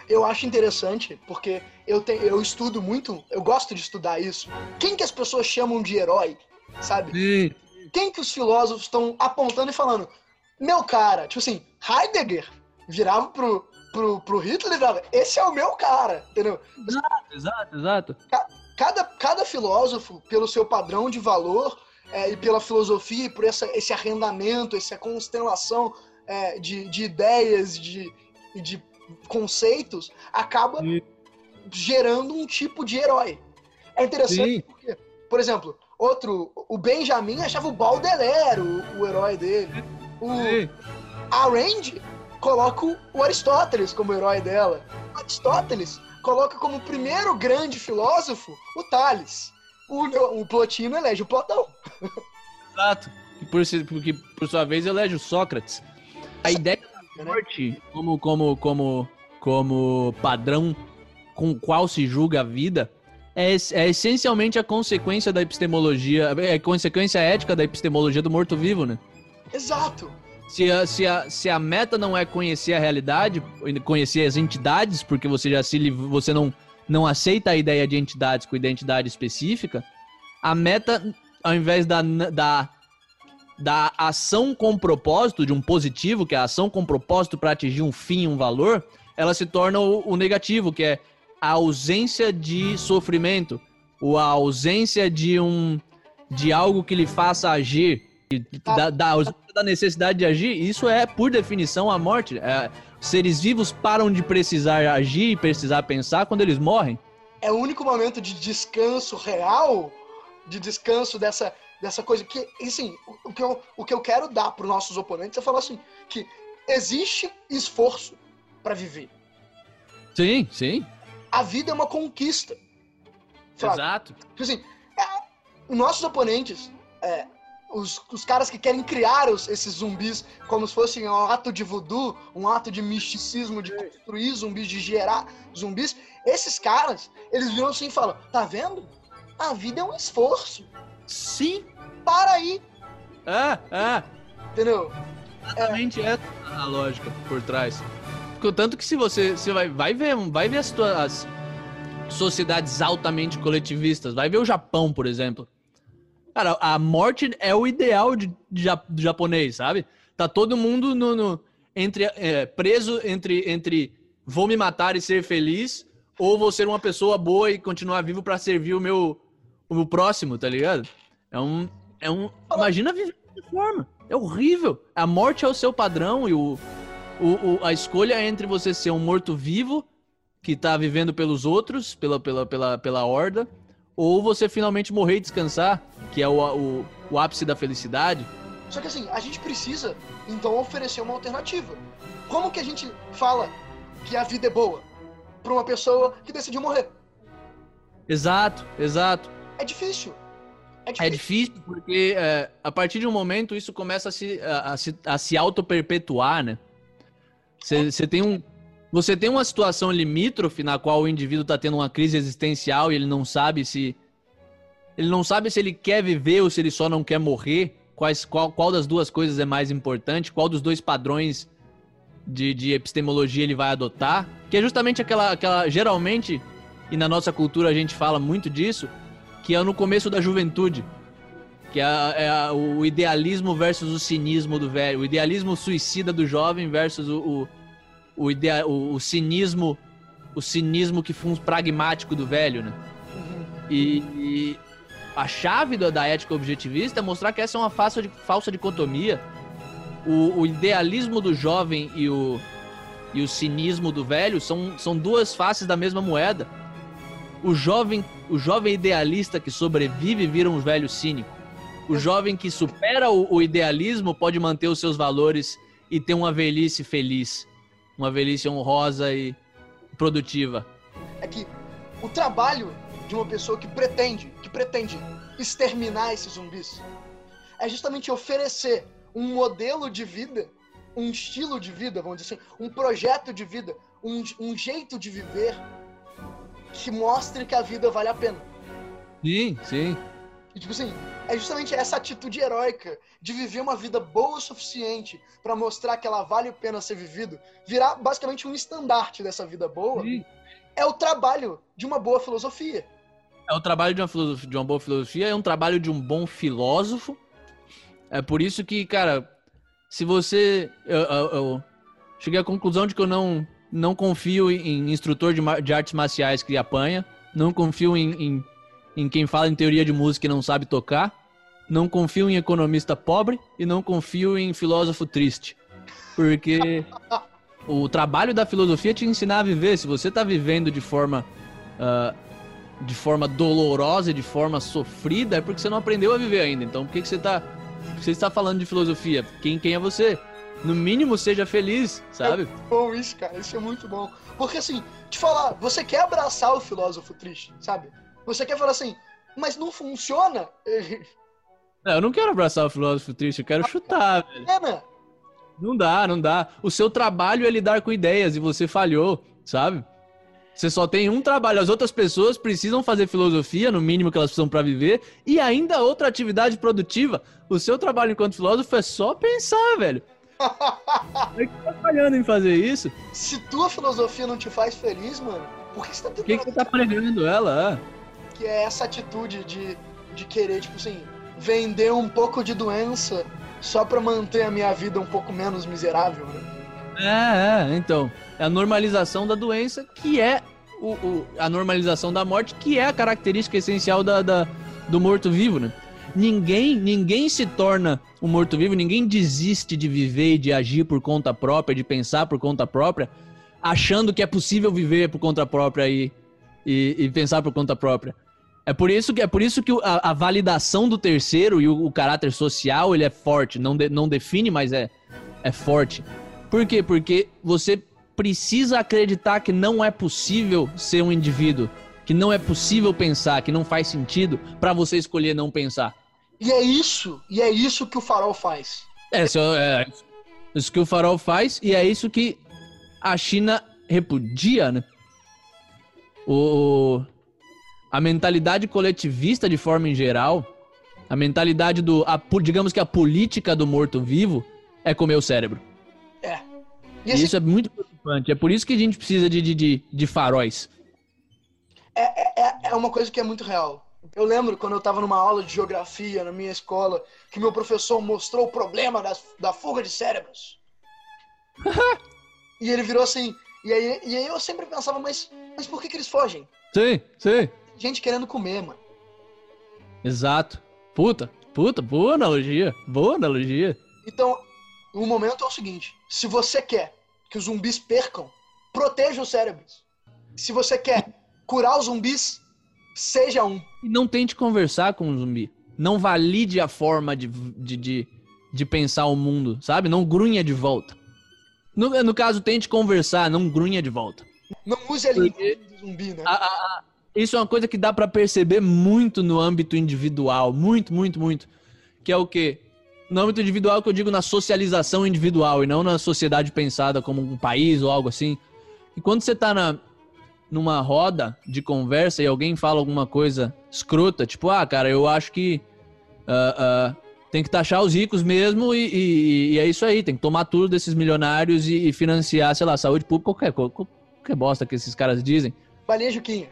Eu acho interessante, porque eu, te, eu estudo muito, eu gosto de estudar isso. Quem que as pessoas chamam de herói, sabe? Sim. Quem que os filósofos estão apontando e falando, meu cara, tipo assim, Heidegger virava pro, pro, pro Hitler e falava, esse é o meu cara, entendeu? Exato, exato, exato. Cada, cada filósofo, pelo seu padrão de valor, é, e pela filosofia, e por essa, esse arrendamento, essa constelação é, de, de ideias de, de conceitos, acaba Sim. gerando um tipo de herói. É interessante Sim. porque, por exemplo, outro, o Benjamin achava o Baudelaire o, o herói dele. O, a Randy coloca o Aristóteles como herói dela. Aristóteles coloca como primeiro grande filósofo o Tales o, o Plotino elege o Platão. Exato. E por, porque, por sua vez, elege o Sócrates. A ideia da morte, como, como, como, como padrão com o qual se julga a vida, é, é, essencialmente a consequência da epistemologia, é a consequência ética da epistemologia do morto-vivo, né? Exato. Se a, se, a, se a meta não é conhecer a realidade, conhecer as entidades, porque você já se você não não aceita a ideia de entidades com identidade específica, a meta, ao invés da, da, da ação com propósito, de um positivo, que é a ação com propósito para atingir um fim, um valor, ela se torna o, o negativo, que é a ausência de sofrimento, ou a ausência de um de algo que lhe faça agir, da, da, da necessidade de agir, isso é, por definição, a morte. É, seres vivos param de precisar agir e precisar pensar quando eles morrem. É o único momento de descanso real, de descanso dessa, dessa coisa que, assim, o que eu, o que eu quero dar para os nossos oponentes é falar assim, que existe esforço para viver. Sim, sim. A vida é uma conquista. Exato. Tipo assim, é, nossos oponentes, é, os, os caras que querem criar os, esses zumbis como se fossem um ato de voodoo, um ato de misticismo, de construir zumbis, de gerar zumbis, esses caras, eles viram assim e falam: tá vendo? A vida é um esforço. Sim. Para aí. É, é. Entendeu? Exatamente é. a lógica por trás. Tanto que se você, você vai, vai ver, vai ver as, as sociedades altamente coletivistas, vai ver o Japão, por exemplo. Cara, a morte é o ideal de, de, do japonês, sabe? Tá todo mundo no, no entre, é, preso entre, entre vou me matar e ser feliz, ou vou ser uma pessoa boa e continuar vivo para servir o meu, o meu próximo, tá ligado? É um. É um. Imagina viver dessa forma. É horrível. A morte é o seu padrão e o, o, o a escolha é entre você ser um morto-vivo que tá vivendo pelos outros, pela, pela, pela, pela horda, ou você finalmente morrer e descansar, que é o, o, o ápice da felicidade. Só que assim, a gente precisa então oferecer uma alternativa. Como que a gente fala que a vida é boa para uma pessoa que decidiu morrer? Exato, exato. É difícil. É difícil, é difícil porque é, a partir de um momento isso começa a se, a, a se, a se auto-perpetuar, né? Você tem um, você tem uma situação limítrofe na qual o indivíduo está tendo uma crise existencial e ele não sabe se. Ele não sabe se ele quer viver ou se ele só não quer morrer. Quais, qual, qual das duas coisas é mais importante? Qual dos dois padrões de, de epistemologia ele vai adotar? Que é justamente aquela, aquela. Geralmente, e na nossa cultura a gente fala muito disso, que é no começo da juventude. Que é, é o idealismo versus o cinismo do velho. O idealismo suicida do jovem versus o, o o, idea, o, o cinismo, o cinismo que foi um pragmático do velho, né? Uhum. E, e, a chave da, da, ética objetivista é mostrar que essa é uma falsa, falsa dicotomia. O, o, idealismo do jovem e o, e o cinismo do velho são, são duas faces da mesma moeda. O jovem, o jovem idealista que sobrevive vira um velho cínico. O jovem que supera o, o idealismo pode manter os seus valores e ter uma velhice feliz, uma velhice honrosa e produtiva. É que o trabalho de uma pessoa que pretende, que pretende exterminar esses zumbis, é justamente oferecer um modelo de vida, um estilo de vida, vamos dizer assim, um projeto de vida, um, um jeito de viver que mostre que a vida vale a pena. Sim, sim. E, tipo assim, é justamente essa atitude heróica de viver uma vida boa o suficiente para mostrar que ela vale a pena ser vivido, virar basicamente um estandarte dessa vida boa, Sim. é o trabalho de uma boa filosofia. É o trabalho de uma, de uma boa filosofia, é um trabalho de um bom filósofo. É por isso que, cara, se você. Eu, eu, eu cheguei à conclusão de que eu não, não confio em instrutor de, de artes marciais que apanha, não confio em, em em quem fala em teoria de música e não sabe tocar, não confio em economista pobre e não confio em filósofo triste. Porque o trabalho da filosofia é te ensinar a viver. Se você está vivendo de forma, uh, de forma dolorosa, de forma sofrida, é porque você não aprendeu a viver ainda. Então, por que, que você está você está falando de filosofia? Quem, quem é você? No mínimo, seja feliz, sabe? É bom isso, cara. Isso é muito bom. Porque, assim, te falar, você quer abraçar o filósofo triste, sabe? Você quer falar assim, mas não funciona? [LAUGHS] Não, eu não quero abraçar o filósofo triste, eu quero chutar, [LAUGHS] velho. É, né? Não dá, não dá. O seu trabalho é lidar com ideias e você falhou, sabe? Você só tem um trabalho, as outras pessoas precisam fazer filosofia, no mínimo que elas precisam para viver, e ainda outra atividade produtiva. O seu trabalho enquanto filósofo é só pensar, velho. [LAUGHS] é que tá falhando em fazer isso. Se tua filosofia não te faz feliz, mano, por que você tá tentando... Por que, que você tá pregando ela? É? Que é essa atitude de, de querer, tipo assim, vender um pouco de doença só pra manter a minha vida um pouco menos miserável, né? É, é, então. É a normalização da doença, que é o, o a normalização da morte, que é a característica essencial da, da do morto-vivo, né? Ninguém, ninguém se torna um morto-vivo, ninguém desiste de viver e de agir por conta própria, de pensar por conta própria, achando que é possível viver por conta própria e, e, e pensar por conta própria. É por isso que, é por isso que a, a validação do terceiro e o, o, caráter social ele é forte. Não, de, não define, mas é, é forte. Por quê? Porque você precisa acreditar que não é possível ser um indivíduo, que não é possível pensar, que não faz sentido para você escolher não pensar. E é isso, e é isso que o farol faz. É, isso, é isso que o farol faz e é isso que a China repudia, né? O, a mentalidade coletivista de forma em geral, a mentalidade do, a, digamos que a política do morto-vivo é comer o cérebro. É. E, isso é muito preocupante. É por isso que a gente precisa de, de, de, de faróis. É, é, é, é uma coisa que é muito real. Eu lembro quando eu estava numa aula de geografia na minha escola, que meu professor mostrou o problema das, da fuga de cérebros. [LAUGHS] e ele virou assim. E aí, e aí eu sempre pensava, mas, mas por que, que eles fogem? Sim, sim gente querendo comer, mano. Exato. Puta, puta, boa analogia. Boa analogia. Então, o momento é o seguinte: se você quer que os zumbis percam, proteja os cérebros. Se você quer curar os zumbis, seja um. E não tente conversar com o zumbi. Não valide a forma de, de, de, de pensar o mundo, sabe? Não grunha de volta. No, no caso, tente conversar, não grunha de volta. Não use a linguagem do zumbi, né? A, a, isso é uma coisa que dá para perceber muito no âmbito individual, muito, muito, muito. Que é o quê? No âmbito individual que eu digo na socialização individual e não na sociedade pensada como um país ou algo assim. E quando você tá na, numa roda de conversa e alguém fala alguma coisa escrota, tipo, ah, cara, eu acho que uh, uh, tem que taxar os ricos mesmo e, e, e, é isso aí, tem que tomar tudo desses milionários e, e financiar, sei lá, saúde pública, qualquer, qualquer bosta que esses caras dizem. Valeu, Juquinha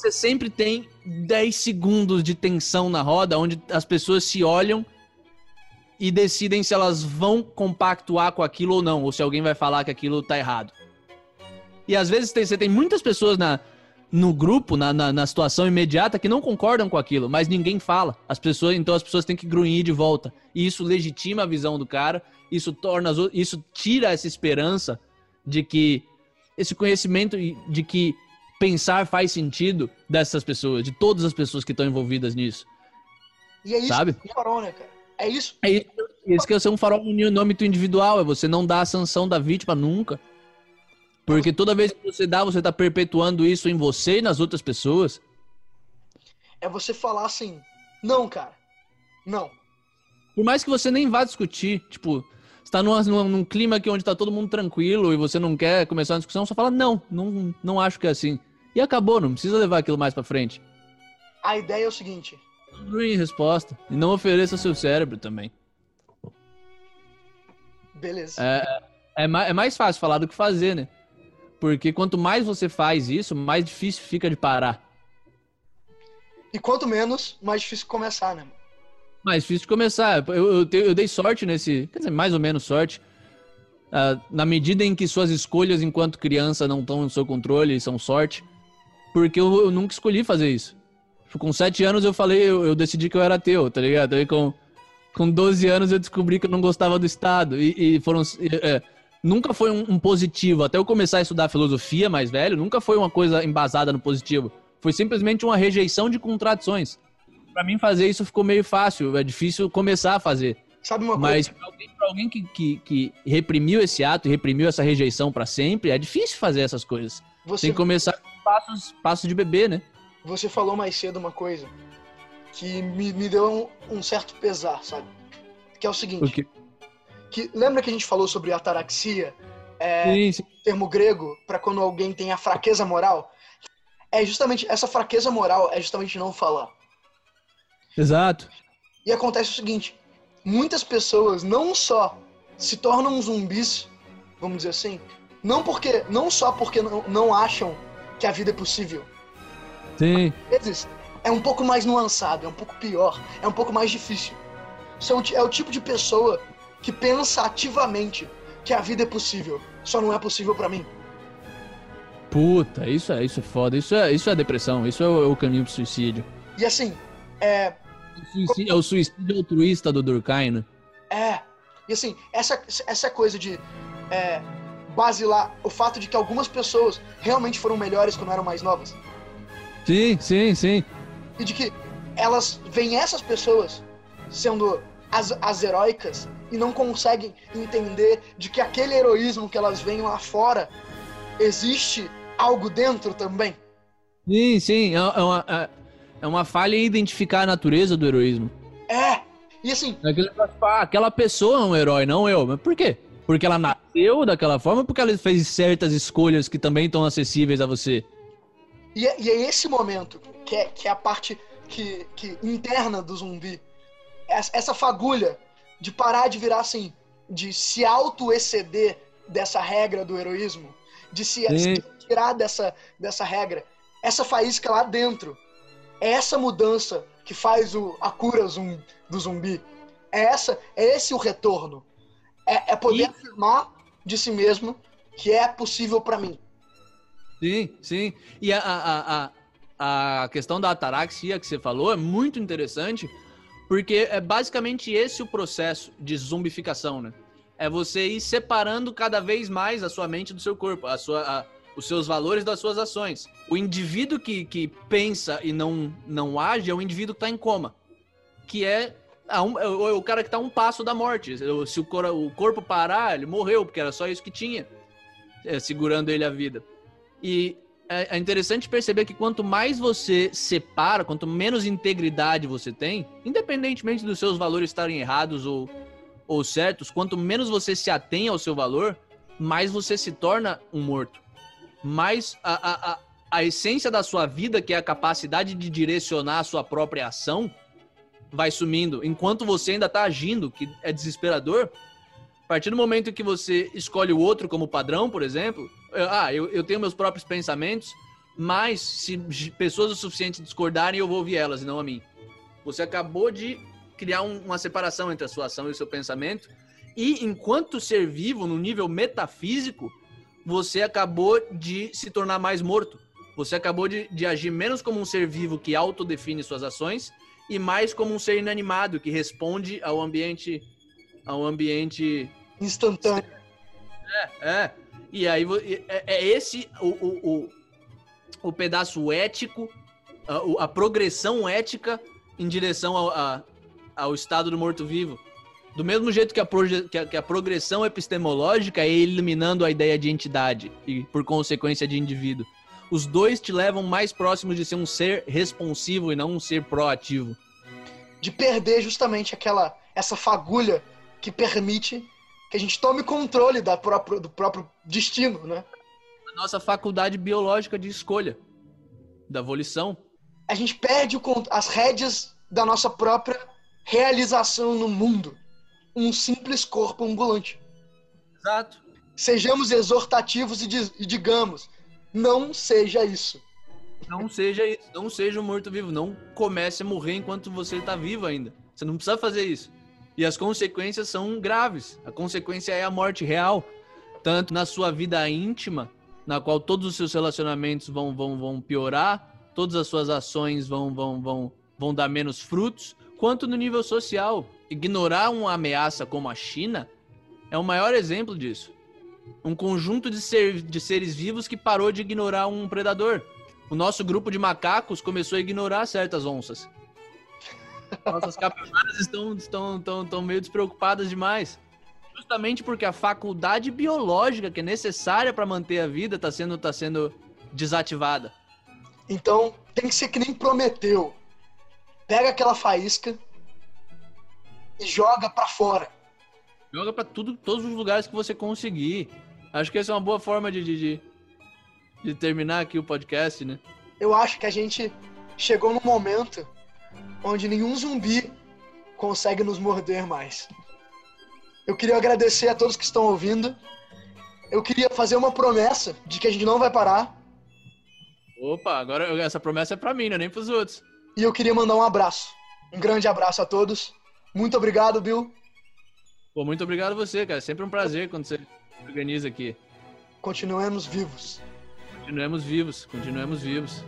você sempre tem 10 segundos de tensão na roda, onde as pessoas se olham e decidem se elas vão compactuar com aquilo ou não, ou se alguém vai falar que aquilo tá errado. E às vezes tem, você tem muitas pessoas na, no grupo, na, na, na, situação imediata, que não concordam com aquilo, mas ninguém fala. As pessoas, então as pessoas têm que grunhir de volta. E isso legitima a visão do cara, isso torna, isso tira essa esperança de que esse conhecimento de que pensar faz sentido dessas pessoas, de todas as pessoas que estão envolvidas nisso. E é isso Sabe? que é farol, né, cara? É isso. É isso, isso que é ser um farol no âmbito individual, é você não dar a sanção da vítima nunca. Porque toda vez que você dá, você tá perpetuando isso em você e nas outras pessoas. É você falar assim, não, cara. Não. Por mais que você nem vá discutir, tipo, você tá numa- num, num clima aqui onde tá todo mundo tranquilo e você não quer começar uma discussão, só fala, não, não, não acho que é assim. E acabou, não precisa levar aquilo mais pra frente. A ideia é o seguinte. Ruim resposta. E não ofereça seu cérebro também. Beleza. É, é, é mais fácil falar do que fazer, né? Porque quanto mais você faz isso, mais difícil fica de parar. E quanto menos, mais difícil começar, né? Mais difícil de começar. Eu, eu, eu dei sorte nesse. Quer dizer, mais ou menos sorte. Ah, na medida em que suas escolhas enquanto criança não estão no seu controle e são sorte. Porque eu, eu nunca escolhi fazer isso. Tipo, Com sete anos eu falei, eu, eu decidi que eu era ateu, tá ligado? Aí com, com 12 anos eu descobri que eu não gostava do Estado. E, e foram. é, nunca foi um, um positivo. Até eu começar a estudar filosofia mais velho, nunca foi uma coisa embasada no positivo. Foi simplesmente uma rejeição de contradições. Pra mim fazer isso ficou meio fácil, é difícil começar a fazer. Sabe uma Mas coisa? pra alguém, pra alguém que, que, que reprimiu esse ato, e reprimiu essa rejeição pra sempre, é difícil fazer essas coisas. Você, Tem que começar com passos, passos de bebê, né? você falou mais cedo uma coisa que me, me deu um, um certo pesar, sabe? Que é o seguinte. Porque, Que, lembra que a gente falou sobre ataraxia? É, sim, sim. termo grego para quando alguém tem a fraqueza moral? É justamente essa fraqueza moral é justamente não falar. Exato. E acontece o seguinte: muitas pessoas não só se tornam zumbis, vamos dizer assim, não porque não só porque não, não acham que a vida é possível. Sim. Às vezes é um pouco mais nuançado, é um pouco pior, é um pouco mais difícil. São, é o tipo de pessoa que pensa ativamente que a vida é possível, só não é possível pra mim. Puta, isso é, isso é foda. Isso é, isso é depressão. Isso é o, é o caminho pro suicídio. E assim, é, O suicídio- é o suicídio altruísta do Durkheim, né? É. E assim, essa, essa coisa de é, basilar o fato de que algumas pessoas realmente foram melhores quando eram mais novas. Sim, sim, sim. E de que elas veem essas pessoas sendo as, as heróicas e não conseguem entender de que aquele heroísmo que elas veem lá fora existe algo dentro também. Sim, sim. É, é uma, é, é uma falha em identificar a natureza do heroísmo. É. E assim, aquele negócio, ah, aquela pessoa é um herói, não eu. Mas por quê? Porque ela nasceu daquela forma ou porque ela fez certas escolhas que também estão acessíveis a você? E é, e é esse momento que é, que é a parte que, que interna do zumbi. Essa, essa fagulha de parar de virar assim, de se auto-exceder dessa regra do heroísmo, de se, se tirar dessa, dessa regra. Essa faísca lá dentro. É essa mudança que faz o, a cura zum, do zumbi. É, essa, é esse o retorno. É, é poder E- afirmar de si mesmo que é possível pra mim. Sim, sim. E a, a, a, a questão da ataraxia que você falou é muito interessante, porque é basicamente esse o processo de zumbificação, né? É você ir separando cada vez mais a sua mente do seu corpo, a sua, a- os seus valores das suas ações. O indivíduo que, que pensa e não, não age é o indivíduo que está em coma, que é, a um- é o, é o cara que a um passo da morte. Se o, o corpo parar, ele morreu, porque era só isso que tinha, é, segurando ele a vida. E é é interessante perceber que quanto mais você separa, quanto menos integridade você tem, independentemente dos seus valores estarem errados ou, ou certos, quanto menos você se atém ao seu valor, mais você se torna um morto. Mais a, a, a, a essência da sua vida, que é a capacidade de direcionar a sua própria ação, vai sumindo. Enquanto você ainda está agindo, que é desesperador, a partir do momento que você escolhe o outro como padrão, por exemplo, eu- ah, eu, eu tenho meus próprios pensamentos, mas se pessoas o suficiente discordarem, eu vou ouvir elas e não a mim. Você acabou de criar um- uma separação entre a sua ação e o seu pensamento, e enquanto ser vivo, no nível metafísico, você acabou de se tornar mais morto. Você acabou de, de agir menos como um ser vivo que autodefine suas ações e mais como um ser inanimado que responde ao ambiente ao ambiente Instantâneo. é. E aí é, é esse o, o, o, o pedaço ético, a, a progressão ética em direção ao, a, ao estado do morto-vivo. Do mesmo jeito que a, que, a, que a, progressão epistemológica é eliminando a ideia de entidade e, por consequência, de indivíduo. Os dois te levam mais próximos de ser um ser responsivo e não um ser proativo. De perder justamente aquela essa fagulha que permite que a gente tome controle da própria, do próprio destino, né? A nossa faculdade biológica de escolha, da volição. A gente perde o, as rédeas da nossa própria realização no mundo. Um simples corpo ambulante. Exato. Sejamos exortativos e, e digamos, não seja isso. Não seja isso. Não seja um morto-vivo. Não comece a morrer enquanto você está vivo ainda. Você não precisa fazer isso. E as consequências são graves. A consequência é a morte real. Tanto na sua vida íntima, na qual todos os seus relacionamentos vão, vão, vão piorar, todas as suas ações vão, vão, vão, vão dar menos frutos, quanto no nível social. Ignorar uma ameaça como a China é o maior exemplo disso. Um conjunto de, ser, de seres vivos que parou de ignorar um predador. O nosso grupo de macacos começou a ignorar certas onças. Nossas capivaras estão, estão, estão, estão meio despreocupadas demais. Justamente porque a faculdade biológica que é necessária para manter a vida está sendo, tá sendo desativada. Então, tem que ser que nem prometeu pega aquela faísca e joga para fora. Joga para tudo, todos os lugares que você conseguir. Acho que essa é uma boa forma de, de, de terminar aqui o podcast, né? Eu acho que a gente chegou no momento onde nenhum zumbi consegue nos morder mais. Eu queria agradecer a todos que estão ouvindo. Eu queria fazer uma promessa de que a gente não vai parar. Opa, agora essa promessa é para mim, não é nem pros outros. E eu queria mandar um abraço. Um grande abraço a todos. Muito obrigado, Bill. Pô, muito obrigado a você, cara. Sempre um prazer quando você organiza aqui. Continuemos vivos. Continuemos vivos, continuemos vivos.